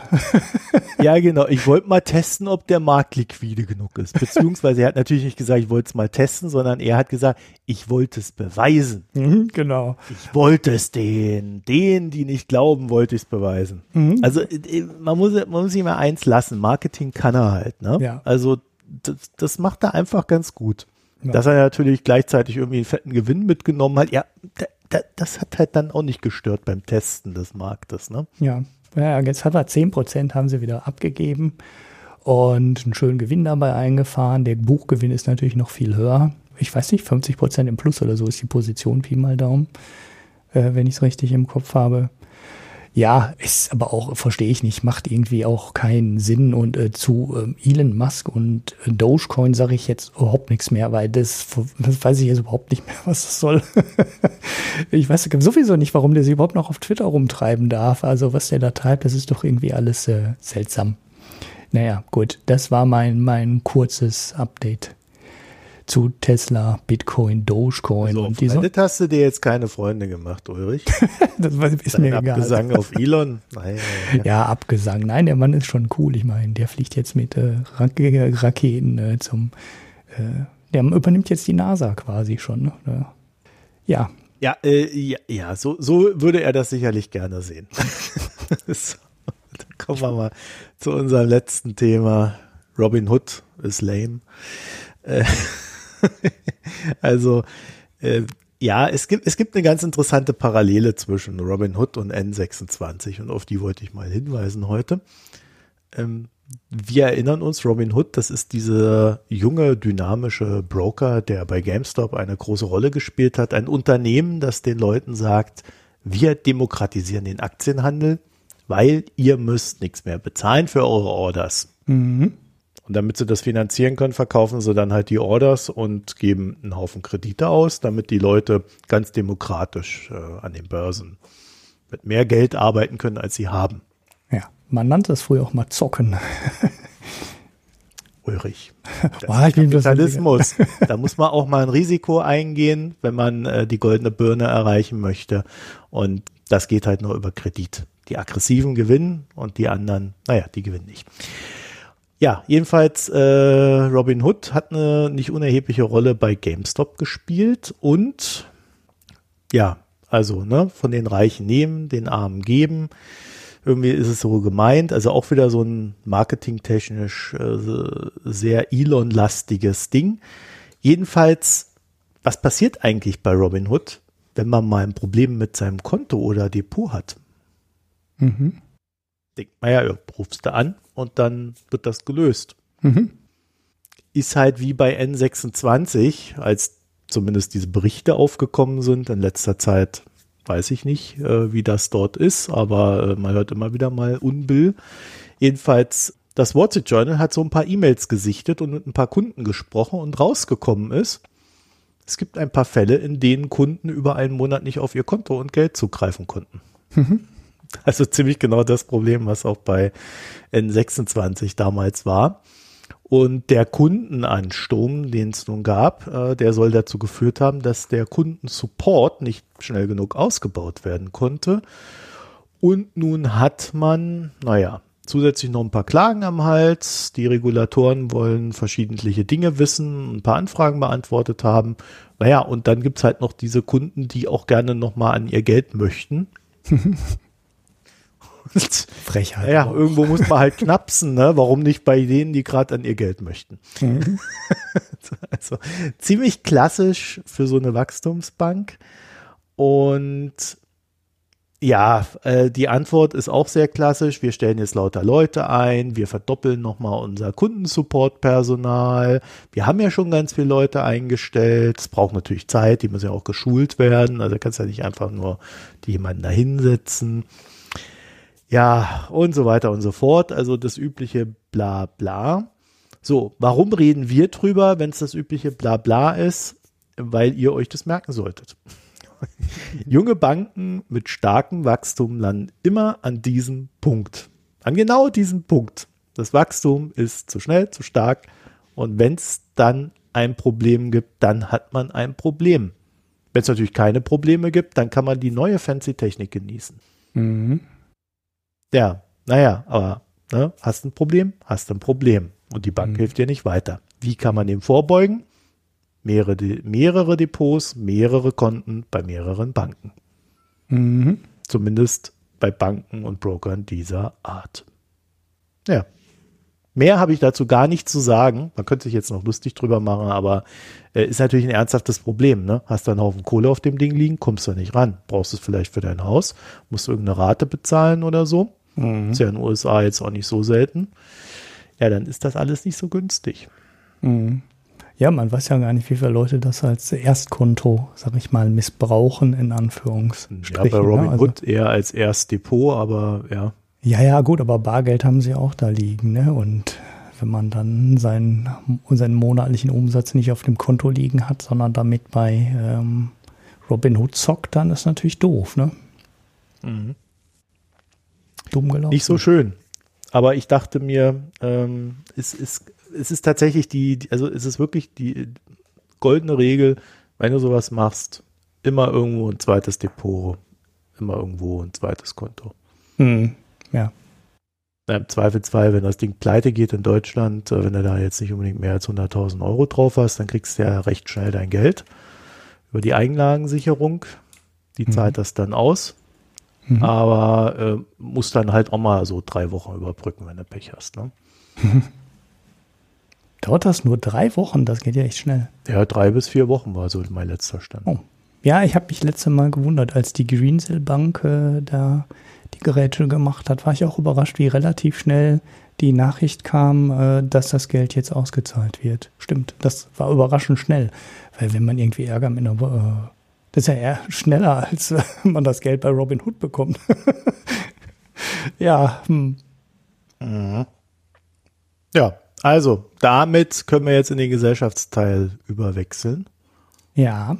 S2: (laughs)
S1: ja, genau. Ich wollte mal testen, ob der Markt liquide genug ist. Beziehungsweise er hat natürlich nicht gesagt, ich wollte es mal testen, sondern er hat gesagt, ich wollte es beweisen.
S2: Mhm, genau.
S1: Ich wollte es denen, denen, die nicht glauben, wollte ich es beweisen. Mhm. Also äh, man muss, man muss sich mal eins lassen. Marketing kann er halt. Ne?
S2: Ja.
S1: Also das, das macht er einfach ganz gut. Ja. Dass er natürlich gleichzeitig irgendwie einen fetten Gewinn mitgenommen hat. Ja, das hat halt dann auch nicht gestört beim Testen des Marktes, ne?
S2: Ja, ja jetzt hat er 10 Prozent haben sie wieder abgegeben und einen schönen Gewinn dabei eingefahren. Der Buchgewinn ist natürlich noch viel höher. Ich weiß nicht, 50 Prozent im Plus oder so ist die Position, Pi mal Daumen, äh, wenn ich es richtig im Kopf habe. Ja, ist aber auch, verstehe ich nicht, macht irgendwie auch keinen Sinn. Und äh, zu ähm, Elon Musk und äh, Dogecoin sage ich jetzt überhaupt nichts mehr, weil das, das weiß ich jetzt überhaupt nicht mehr, (laughs) was das soll. (laughs) ich weiß sowieso nicht, warum der sie überhaupt noch auf Twitter rumtreiben darf. Also was der da treibt, das ist doch irgendwie alles äh, seltsam. Naja, gut, das war mein, mein kurzes Update zu Tesla, Bitcoin, Dogecoin
S1: so,
S2: und
S1: diese. Damit hast du dir jetzt keine Freunde gemacht, Ulrich. (laughs)
S2: das ist Dein mir egal.
S1: Abgesang auf (laughs) Elon.
S2: Nein, ja. ja, Abgesang. Nein, der Mann ist schon cool. Ich meine, der fliegt jetzt mit äh, Raketen äh, zum. Äh, der übernimmt jetzt die NASA quasi schon. Ne? Ja.
S1: Ja, äh, ja, ja, so, so würde er das sicherlich gerne sehen. (laughs) so, dann kommen wir mal zu unserem letzten Thema. Robin Hood ist lame. (laughs) Also äh, Ja, es gibt, es gibt eine ganz interessante Parallele zwischen Robin Hood und N26 und auf die wollte ich mal hinweisen heute. Ähm, wir erinnern uns, Robin Hood, das ist dieser junge, dynamische Broker, der bei GameStop eine große Rolle gespielt hat. Ein Unternehmen, das den Leuten sagt, wir demokratisieren den Aktienhandel, weil ihr müsst nichts mehr bezahlen für eure Orders. Mhm. Und damit sie das finanzieren können, verkaufen sie dann halt die Orders und geben einen Haufen Kredite aus, damit die Leute ganz demokratisch äh, an den Börsen mit mehr Geld arbeiten können, als sie haben.
S2: Ja, man nannte es früher auch mal Zocken. (laughs)
S1: Ulrich. (laughs)
S2: Das oh, ich
S1: Kapitalismus. da muss man auch mal ein Risiko eingehen, wenn man äh, die goldene Birne erreichen möchte. Und das geht halt nur über Kredit. Die Aggressiven gewinnen und die anderen, naja, die gewinnen nicht. Ja, jedenfalls äh, Robin Hood hat eine nicht unerhebliche Rolle bei GameStop gespielt und ja, also ne, von den Reichen nehmen, den Armen geben. Irgendwie ist es so gemeint, also auch wieder so ein marketingtechnisch äh, sehr Elon-lastiges Ding. Jedenfalls, was passiert eigentlich bei Robin Hood, wenn man mal ein Problem mit seinem Konto oder Depot hat? Mhm denkt man ja, rufst du an und dann wird das gelöst. Mhm. Ist halt wie bei N26, als zumindest diese Berichte aufgekommen sind in letzter Zeit, weiß ich nicht, äh, wie das dort ist, aber äh, man hört immer wieder mal Unbill. Jedenfalls, das Wall Street Journal hat so ein paar E-Mails gesichtet und mit ein paar Kunden gesprochen und rausgekommen ist, es gibt ein paar Fälle, in denen Kunden über einen Monat nicht auf ihr Konto und Geld zugreifen konnten. Mhm. (laughs) Also ziemlich genau das Problem, was auch bei N26 damals war. Und der Kundenansturm, den es nun gab, äh, der soll dazu geführt haben, dass der Kundensupport nicht schnell genug ausgebaut werden konnte. Und nun hat man, naja, zusätzlich noch ein paar Klagen am Hals. Die Regulatoren wollen verschiedentliche Dinge wissen, ein paar Anfragen beantwortet haben. Naja, und dann gibt's halt noch diese Kunden, die auch gerne nochmal an ihr Geld möchten. (laughs)
S2: Frechheit.
S1: Ja, auch. irgendwo muss man halt knapsen, ne? Warum nicht bei denen, die gerade an ihr Geld möchten? Mhm. (laughs) also ziemlich klassisch für so eine Wachstumsbank. Und ja, äh, die Antwort ist auch sehr klassisch. Wir stellen jetzt lauter Leute ein, wir verdoppeln nochmal unser Kundensupport-Personal. Wir haben ja schon ganz viele Leute eingestellt. Es braucht natürlich Zeit, die müssen ja auch geschult werden. Also kannst ja nicht einfach nur die jemanden da hinsetzen. Ja, und so weiter und so fort. Also das übliche Blabla. So, warum reden wir drüber, wenn es das übliche Blabla ist? Weil ihr euch das merken solltet. (laughs) Junge Banken mit starkem Wachstum landen immer an diesem Punkt. An genau diesem Punkt. Das Wachstum ist zu schnell, zu stark. Und wenn es dann ein Problem gibt, dann hat man ein Problem. Wenn es natürlich keine Probleme gibt, dann kann man die neue fancy Technik genießen. Mhm. Ja, naja, aber ne, hast ein Problem, hast ein Problem. Und die Bank mhm. hilft dir nicht weiter. Wie kann man dem vorbeugen? Mehrere, mehrere Depots, mehrere Konten bei mehreren Banken. Mhm. Zumindest bei Banken und Brokern dieser Art. Ja. Mehr habe ich dazu gar nicht zu sagen. Man könnte sich jetzt noch lustig drüber machen, aber äh, ist natürlich ein ernsthaftes Problem. Ne? Hast du einen Haufen Kohle auf dem Ding liegen, kommst du nicht ran. Brauchst du es vielleicht für dein Haus, musst du irgendeine Rate bezahlen oder so. Mhm. Ist ja in den USA jetzt auch nicht so selten. Ja, dann ist das alles nicht so günstig.
S2: Mhm. Ja, man weiß ja gar nicht, wie viele Leute das als Erstkonto, sag ich mal, missbrauchen, in Anführungsstrichen. Ja,
S1: bei ne? Robin also, Hood eher als Erstdepot, aber ja.
S2: Ja, ja, gut, aber Bargeld haben sie auch da liegen, ne? Und wenn man dann seinen, seinen monatlichen Umsatz nicht auf dem Konto liegen hat, sondern damit bei ähm, Robin Hood zockt, dann ist natürlich doof, ne? Mhm
S1: dumm gelaufen. Nicht so schön. Aber ich dachte mir, ähm, es, ist, es ist tatsächlich die, also es ist wirklich die goldene Regel, wenn du sowas machst, immer irgendwo ein zweites Depot, immer irgendwo ein zweites Konto.
S2: Hm, ja.
S1: Im Zweifelsfall, wenn das Ding pleite geht in Deutschland, äh, wenn du da jetzt nicht unbedingt mehr als 100.000 Euro drauf hast, dann kriegst du ja recht schnell dein Geld über die Einlagensicherung. Die mhm. zahlt das dann aus. Mhm. Aber äh, muss dann halt auch mal so drei Wochen überbrücken, wenn du Pech hast. Ne? (laughs)
S2: Dauert das nur drei Wochen? Das geht ja echt schnell.
S1: Ja, drei bis vier Wochen war so mein letzter Stand. Oh.
S2: Ja, ich habe mich letzte Mal gewundert, als die Greensill Bank äh, da die Geräte gemacht hat, war ich auch überrascht, wie relativ schnell die Nachricht kam, äh, dass das Geld jetzt ausgezahlt wird. Stimmt, das war überraschend schnell, weil wenn man irgendwie Ärger mit einer, äh, das ist ja eher schneller, als wenn man das Geld bei Robin Hood bekommt. (laughs) ja. Hm.
S1: Mhm. Ja, also damit können wir jetzt in den Gesellschaftsteil überwechseln.
S2: Ja.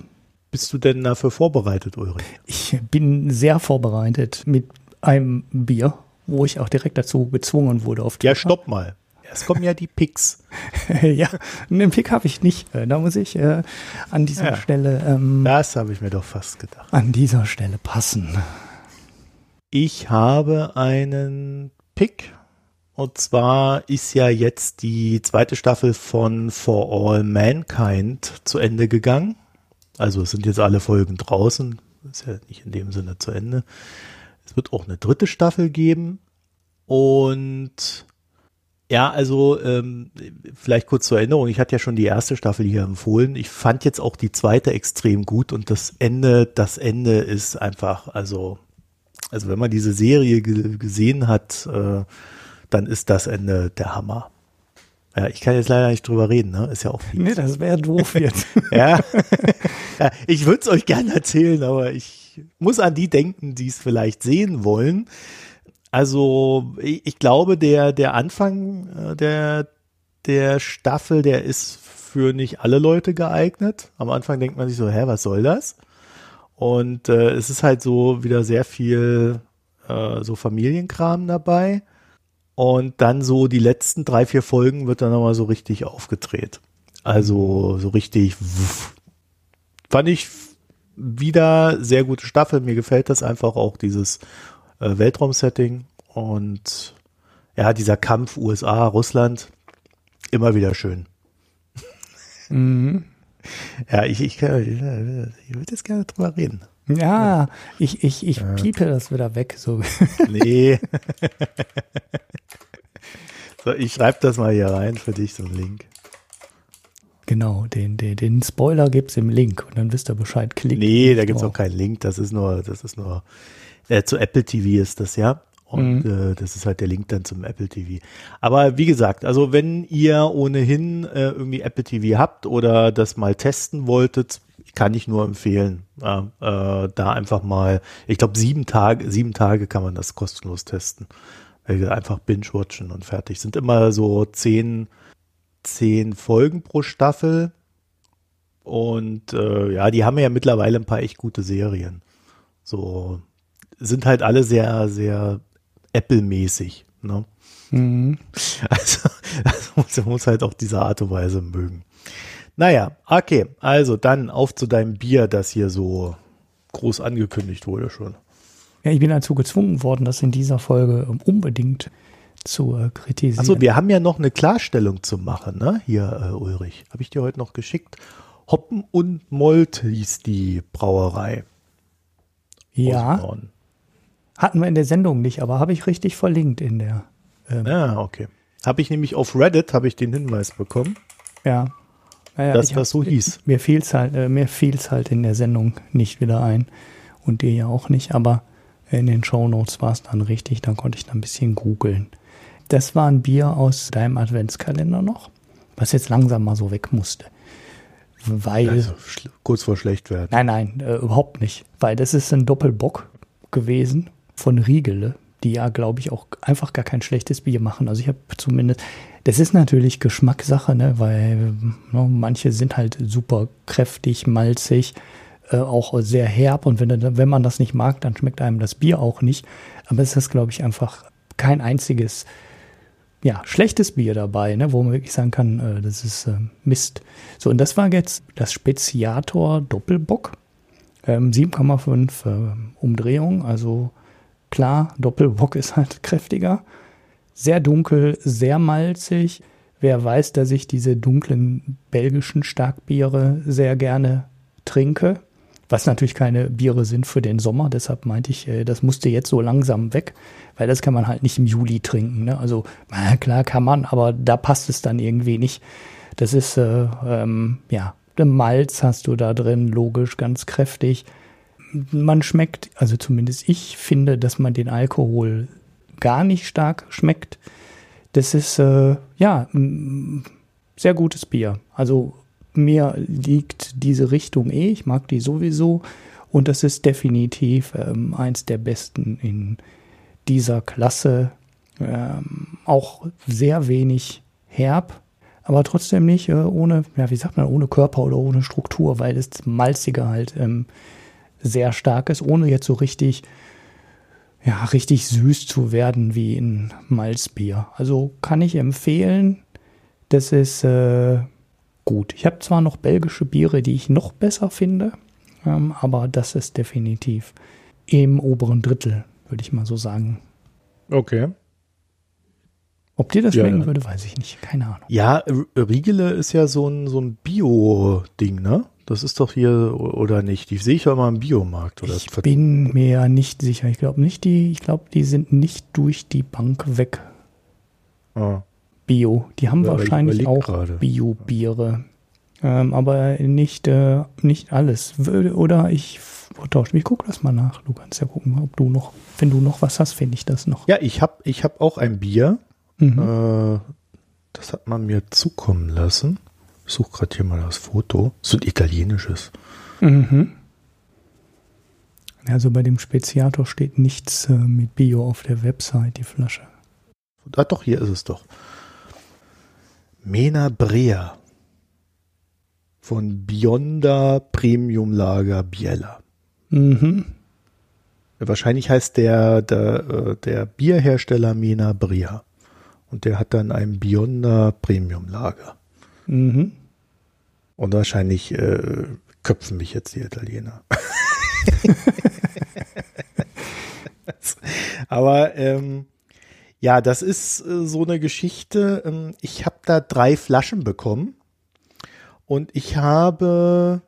S1: Bist du denn dafür vorbereitet, Ulrich?
S2: Ich bin sehr vorbereitet mit einem Bier, wo ich auch direkt dazu gezwungen wurde auf
S1: Twitter. Ja, stopp mal. Es kommen ja die Picks. (laughs)
S2: ja, einen Pick habe ich nicht. Äh, da muss ich äh, an dieser ja, Stelle.
S1: Ähm, das habe ich mir doch fast gedacht.
S2: An dieser Stelle passen.
S1: Ich habe einen Pick. Und zwar ist ja jetzt die zweite Staffel von For All Mankind zu Ende gegangen. Also es sind jetzt alle Folgen draußen. Ist ja nicht in dem Sinne zu Ende. Es wird auch eine dritte Staffel geben. Und ja, also ähm, vielleicht kurz zur Erinnerung, ich hatte ja schon die erste Staffel hier empfohlen. Ich fand jetzt auch die zweite extrem gut und das Ende, das Ende ist einfach, also, also wenn man diese Serie gesehen hat, äh, dann ist das Ende der Hammer. Ja, ich kann jetzt leider nicht drüber reden, ne? Ist ja auch
S2: viel. Nee, das wäre doof jetzt. (laughs)
S1: ja. ja. Ich würde es euch gerne erzählen, aber ich muss an die denken, die es vielleicht sehen wollen. Also ich, ich glaube, der, der Anfang äh, der, der Staffel, der ist für nicht alle Leute geeignet. Am Anfang denkt man sich so, hä, was soll das? Und äh, es ist halt so wieder sehr viel äh, so Familienkram dabei. Und dann so die letzten drei, vier Folgen wird dann nochmal so richtig aufgedreht. Also so richtig wuff. fand ich wieder sehr gute Staffel. Mir gefällt das einfach auch, dieses äh, Weltraum-Setting. Und ja, dieser Kampf USA, Russland, immer wieder schön. Mhm. Ja, ich, ich, ich, ich würde jetzt gerne drüber reden.
S2: Ja, ich, ich, ich piepe das wieder weg. So.
S1: Nee. (laughs) so, ich schreibe das mal hier rein für dich, so einen Link.
S2: Genau, den, den, den Spoiler gibt es im Link und dann wisst ihr Bescheid.
S1: Klickt nee, da gibt es auch keinen Link. Das ist nur, das ist nur, äh, zu Apple TV ist das ja. Und mhm. äh, das ist halt der Link dann zum Apple TV. Aber wie gesagt, also wenn ihr ohnehin äh, irgendwie Apple TV habt oder das mal testen wolltet, kann ich nur empfehlen. Äh, äh, da einfach mal, ich glaube sieben Tage, sieben Tage kann man das kostenlos testen. Einfach binge-watchen und fertig. Sind immer so zehn zehn Folgen pro Staffel. Und äh, ja, die haben ja mittlerweile ein paar echt gute Serien. So sind halt alle sehr, sehr Apple-mäßig. Ne? Mhm. Also, (laughs) also muss, halt auch diese Art und Weise mögen. Naja, okay, also dann auf zu deinem Bier, das hier so groß angekündigt wurde schon.
S2: Ja, ich bin dazu gezwungen worden, das in dieser Folge unbedingt zu äh, kritisieren.
S1: Achso, wir haben ja noch eine Klarstellung zu machen, ne? Hier, äh, Ulrich. Habe ich dir heute noch geschickt. Hoppen und Molt hieß die Brauerei.
S2: Ja. Hatten wir in der Sendung nicht, aber habe ich richtig verlinkt in der.
S1: Ähm ah, okay. Habe ich nämlich auf Reddit habe ich den Hinweis bekommen.
S2: Ja.
S1: Naja, dass das so hieß.
S2: Mir fiel es halt, äh, mir fiel's halt in der Sendung nicht wieder ein. Und dir ja auch nicht, aber in den Show Notes war es dann richtig, dann konnte ich da ein bisschen googeln. Das war ein Bier aus deinem Adventskalender noch, was jetzt langsam mal so weg musste. Weil. Also,
S1: kurz vor schlecht werden.
S2: Nein, nein, äh, überhaupt nicht. Weil das ist ein Doppelbock gewesen von Riegele, die ja, glaube ich, auch einfach gar kein schlechtes Bier machen. Also ich habe zumindest, das ist natürlich Geschmackssache, ne, weil ne, manche sind halt super kräftig, malzig, äh, auch sehr herb und wenn, wenn man das nicht mag, dann schmeckt einem das Bier auch nicht. Aber es ist, glaube ich, einfach kein einziges ja, schlechtes Bier dabei, ne, wo man wirklich sagen kann, äh, das ist äh, Mist. So, und das war jetzt das Speziator Doppelbock. Ähm, 7,5 äh, Umdrehungen, also klar, Doppelbock ist halt (laughs) kräftiger. Sehr dunkel, sehr malzig. Wer weiß, dass ich diese dunklen belgischen Starkbiere sehr gerne trinke, was natürlich keine Biere sind für den Sommer. Deshalb meinte ich, äh, das musste jetzt so langsam weg, weil das kann man halt nicht im Juli trinken. Ne? Also (laughs) klar kann man, aber da passt es dann irgendwie nicht. Das ist, äh, ähm, ja, Malz hast du da drin, logisch, ganz kräftig. Man schmeckt, also zumindest ich finde, dass man den Alkohol gar nicht stark schmeckt. Das ist, äh, ja, sehr gutes Bier. Also mir liegt diese Richtung eh, ich mag die sowieso. Und das ist definitiv ähm, eins der besten in dieser Klasse. Ähm, auch sehr wenig herb, aber trotzdem nicht äh, ohne, ja, wie sagt man, ohne Körper oder ohne Struktur, weil das Malzige halt ähm, sehr stark ist, ohne jetzt so richtig, ja, richtig süß zu werden wie ein Malzbier. Also kann ich empfehlen. Das ist äh, gut. Ich habe zwar noch belgische Biere, die ich noch besser finde, ähm, aber das ist definitiv im oberen Drittel, würde ich mal so sagen.
S1: Okay.
S2: Ob dir das ja, schmecken ja. würde, weiß ich nicht. Keine Ahnung.
S1: Ja, Riegele ist ja so ein, so ein Bio-Ding, ne? Das ist doch hier, oder nicht? Die sehe ich ja immer im Biomarkt. Oder
S2: ich bin mir nicht sicher. Ich glaube nicht, die, ich glaube, die sind nicht durch die Bank weg. Ah. Bio. Die haben ja, wahrscheinlich auch Bio-Biere. Ähm, aber nicht, äh, nicht alles. Oder ich tausche mich, guck das mal nach. Du kannst ja gucken, ob du noch, wenn du noch was hast, finde ich das noch.
S1: Ja, ich habe ich hab auch ein Bier. Mhm. Äh, das hat man mir zukommen lassen. Ich suche gerade hier mal das Foto. So ein italienisches. Mhm.
S2: Also bei dem Speziator steht nichts äh, mit Bio auf der Website, die Flasche.
S1: Ah, doch, hier ist es doch. Mena Brea von Bionda Premium Lager Biella. Mhm. Wahrscheinlich heißt der, der, äh, der Bierhersteller Mena Brea. Und der hat dann ein Bionda Premium Lager. Mhm. Und wahrscheinlich äh, köpfen mich jetzt die Italiener. (laughs) Aber ähm, ja, das ist äh, so eine Geschichte. Ähm, ich habe da drei Flaschen bekommen und ich habe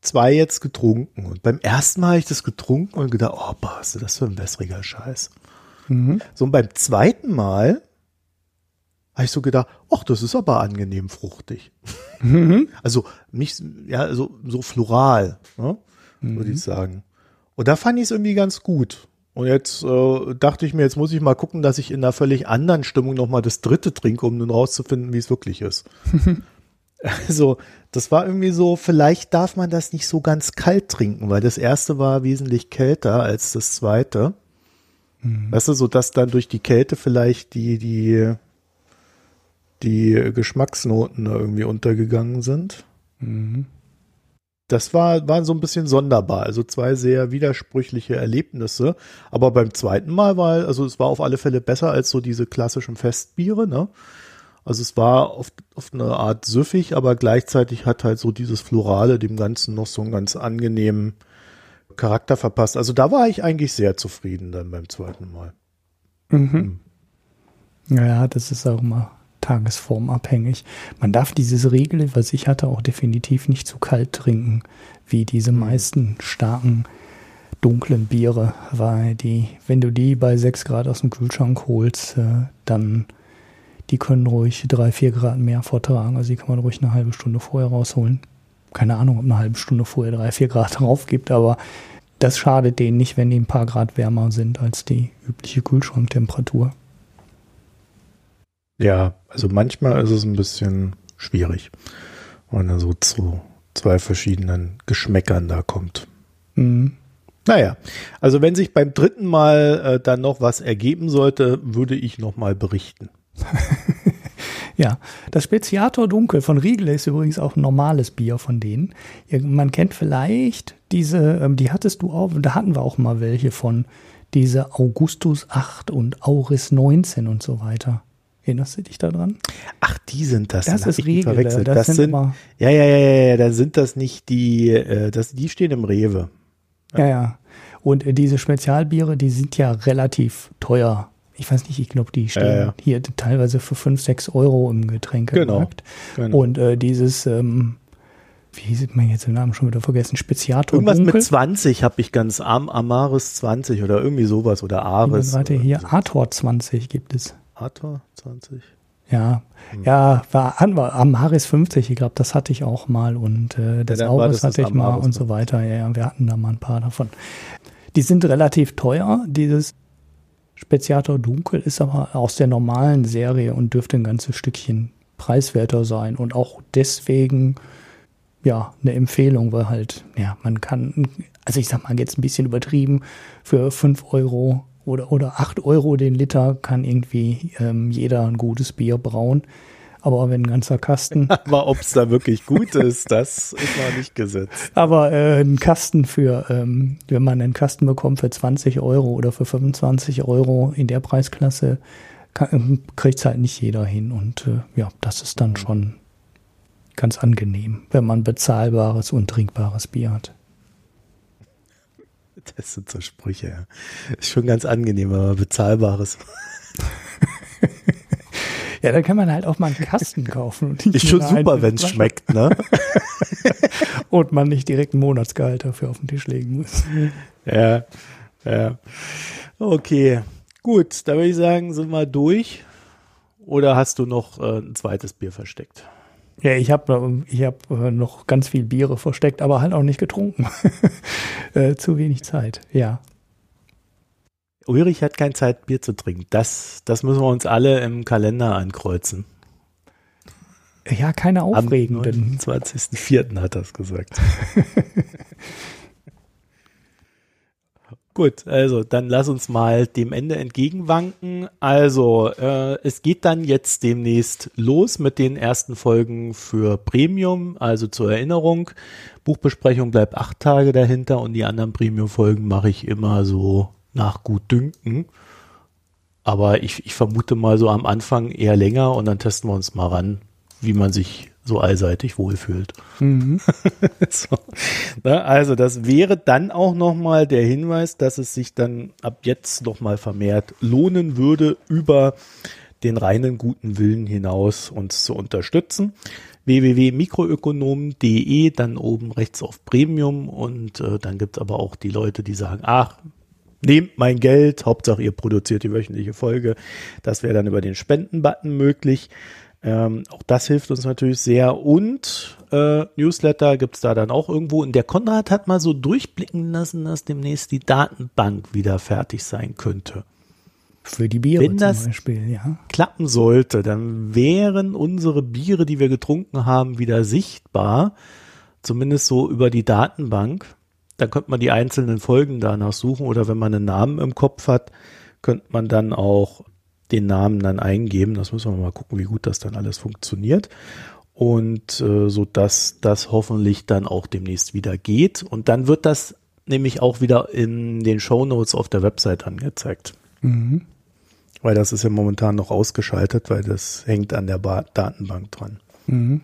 S1: zwei jetzt getrunken. Und beim ersten Mal habe ich das getrunken und gedacht, oh, was ist das für ein wässriger Scheiß. Mhm. So, und beim zweiten Mal habe ich so gedacht, ach, das ist aber angenehm fruchtig. Mhm. (laughs) Also nicht, ja, so, so floral, ne, mhm. würde ich sagen. Und da fand ich es irgendwie ganz gut. Und jetzt äh, dachte ich mir, jetzt muss ich mal gucken, dass ich in einer völlig anderen Stimmung nochmal das dritte trinke, um nun rauszufinden, wie es wirklich ist. (laughs) Also, das war irgendwie so, vielleicht darf man das nicht so ganz kalt trinken, weil das erste war wesentlich kälter als das zweite. Mhm. Weißt du, so dass dann durch die Kälte vielleicht die, die, die Geschmacksnoten irgendwie untergegangen sind. Mhm. Das war, war so ein bisschen sonderbar. Also zwei sehr widersprüchliche Erlebnisse. Aber beim zweiten Mal war, also es war auf alle Fälle besser als so diese klassischen Festbiere, ne? Also es war auf, auf eine Art süffig, aber gleichzeitig hat halt so dieses Florale dem Ganzen noch so einen ganz angenehmen Charakter verpasst. Also da war ich eigentlich sehr zufrieden dann beim zweiten Mal.
S2: Mhm. Hm. Ja, das ist auch immer tagesformabhängig. Man darf dieses Regel, was ich hatte, auch definitiv nicht zu kalt trinken, wie diese mhm. meisten starken dunklen Biere, weil die, wenn du die bei 6 Grad aus dem Kühlschrank holst, äh, dann die können ruhig drei, vier Grad mehr vertragen. Also die kann man ruhig eine halbe Stunde vorher rausholen. Keine Ahnung, ob eine halbe Stunde vorher drei, vier Grad (laughs) drauf gibt, aber das schadet denen nicht, wenn die ein paar Grad wärmer sind als die übliche Kühlschranktemperatur.
S1: Ja, also manchmal ist es ein bisschen schwierig, wenn er so zu zwei verschiedenen Geschmäckern da kommt. Mhm. Naja, also wenn sich beim dritten Mal äh, dann noch was ergeben sollte, würde ich nochmal berichten. (laughs)
S2: ja, das Speziator Dunkel von Riegel ist übrigens auch ein normales Bier von denen. Man kennt vielleicht diese, ähm, die hattest du auch, da hatten wir auch mal welche von, diese Augustus 8 und Auris 19 und so weiter. Erinnerst du dich daran?
S1: Ach, die sind das.
S2: Das ist.
S1: Verwechselt. Das, das sind, sind ja, ja, ja, ja, ja, da sind das nicht die, äh, das, die stehen im Rewe.
S2: Ja, ja. ja. Und äh, diese Spezialbiere, die sind ja relativ teuer ich weiß nicht, ich glaube, die stehen äh, hier teilweise für 5, 6 Euro im Getränkemarkt. Genau, genau. Und äh, dieses, ähm, wie sieht man jetzt den Namen schon wieder vergessen, Speziator
S1: Irgendwas Dunkel. mit 20 habe ich ganz, Am Amaris 20 oder irgendwie sowas oder Ares.
S2: Warte, hier. Ator 20 gibt es.
S1: Ator 20?
S2: Ja, hm. ja, war an, war am Haris 50, ich glaube, das hatte ich auch mal und äh, das ja, Auris hatte ich mal und so weiter. Ja, ja, wir hatten da mal ein paar davon. Die sind relativ teuer. Dieses Speziator Dunkel ist aber aus der normalen Serie und dürfte ein ganzes Stückchen preiswerter sein und auch deswegen ja eine Empfehlung, weil halt, ja, man kann, also ich sag mal jetzt ein bisschen übertrieben, für 5 Euro oder, oder 8 Euro den Liter kann irgendwie ähm, jeder ein gutes Bier brauen. Aber wenn ein ganzer Kasten. (laughs)
S1: Aber ob es da wirklich gut ist, das ist noch nicht gesetzt.
S2: Aber äh, ein Kasten für, ähm, wenn man einen Kasten bekommt für 20 Euro oder für 25 Euro in der Preisklasse, kriegt es halt nicht jeder hin. Und äh, ja, das ist dann schon ganz angenehm, wenn man bezahlbares und trinkbares Bier hat. (laughs)
S1: Das sind so Sprüche, ja. Ist schon ganz angenehm, aber bezahlbares. (laughs)
S2: ja, dann kann man halt auch mal einen Kasten kaufen.
S1: ist schon super, wenn es schmeckt, ne? (laughs)
S2: und man nicht direkt einen Monatsgehalt dafür auf den Tisch legen muss.
S1: Ja, ja. Okay, gut, da würde ich sagen, sind wir durch. Oder hast du noch äh, ein zweites Bier versteckt?
S2: Ja, ich habe ich hab äh, noch ganz viel Biere versteckt, aber halt auch nicht getrunken. (laughs) äh, zu wenig Zeit, ja.
S1: Ulrich hat keine Zeit, Bier zu trinken. Das, das müssen wir uns alle im Kalender ankreuzen.
S2: Ja, keine aufregenden.
S1: Am 29.04. hat er es gesagt. (laughs) Gut, also dann lass uns mal dem Ende entgegenwanken. Also äh, es geht dann jetzt demnächst los mit den ersten Folgen für Premium. Also zur Erinnerung, Buchbesprechung bleibt acht Tage dahinter und die anderen Premium-Folgen mache ich immer so nach Gutdünken. Aber ich, ich vermute mal so am Anfang eher länger und dann testen wir uns mal ran, wie man sich so allseitig wohlfühlt. Mhm. (laughs) so. Na, also das wäre dann auch nochmal der Hinweis, dass es sich dann ab jetzt nochmal vermehrt lohnen würde, über den reinen guten Willen hinaus uns zu unterstützen www.mikroökonomen.de, dann oben rechts auf Premium und äh, dann gibt es aber auch die Leute, die sagen, ach, nehmt mein Geld, Hauptsache ihr produziert die wöchentliche Folge. Das wäre dann über den Spenden-Button möglich. Ähm, auch das hilft uns natürlich sehr. Und äh, Newsletter gibt's da dann auch irgendwo. Und der Konrad hat mal so durchblicken lassen, dass demnächst die Datenbank wieder fertig sein könnte.
S2: Für die Biere
S1: Wenn das Beispiel, ja. klappen sollte, dann wären unsere Biere, die wir getrunken haben, wieder sichtbar. Zumindest so über die Datenbank. Dann könnte man die einzelnen Folgen danach suchen oder wenn man einen Namen im Kopf hat, könnte man dann auch den Namen dann eingeben. Das müssen wir mal gucken, wie gut das dann alles funktioniert. Und äh, so dass das hoffentlich dann auch demnächst wieder geht. Und dann wird das nämlich auch wieder in den Show Notes auf der Website angezeigt. Mhm. Weil das ist ja momentan noch ausgeschaltet, weil das hängt an der ba Datenbank dran. Mhm.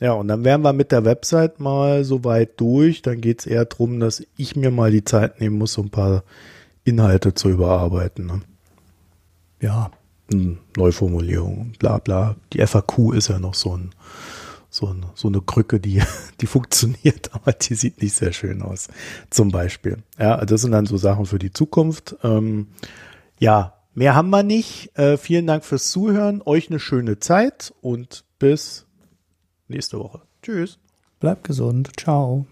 S1: Ja, und dann wären wir mit der Website mal so weit durch. Dann geht es eher darum, dass ich mir mal die Zeit nehmen muss, so ein paar Inhalte zu überarbeiten. Ne?
S2: Ja,
S1: Neuformulierung, bla bla. Die FAQ ist ja noch so ein, so, ein, so eine Krücke, die, (laughs) die funktioniert, (laughs) aber die sieht nicht sehr schön aus. Zum Beispiel. Ja, das sind dann so Sachen für die Zukunft. Ähm, ja, mehr haben wir nicht. Äh, vielen Dank fürs Zuhören. Euch eine schöne Zeit und bis nächste Woche. Tschüss.
S2: Bleibt gesund. Ciao.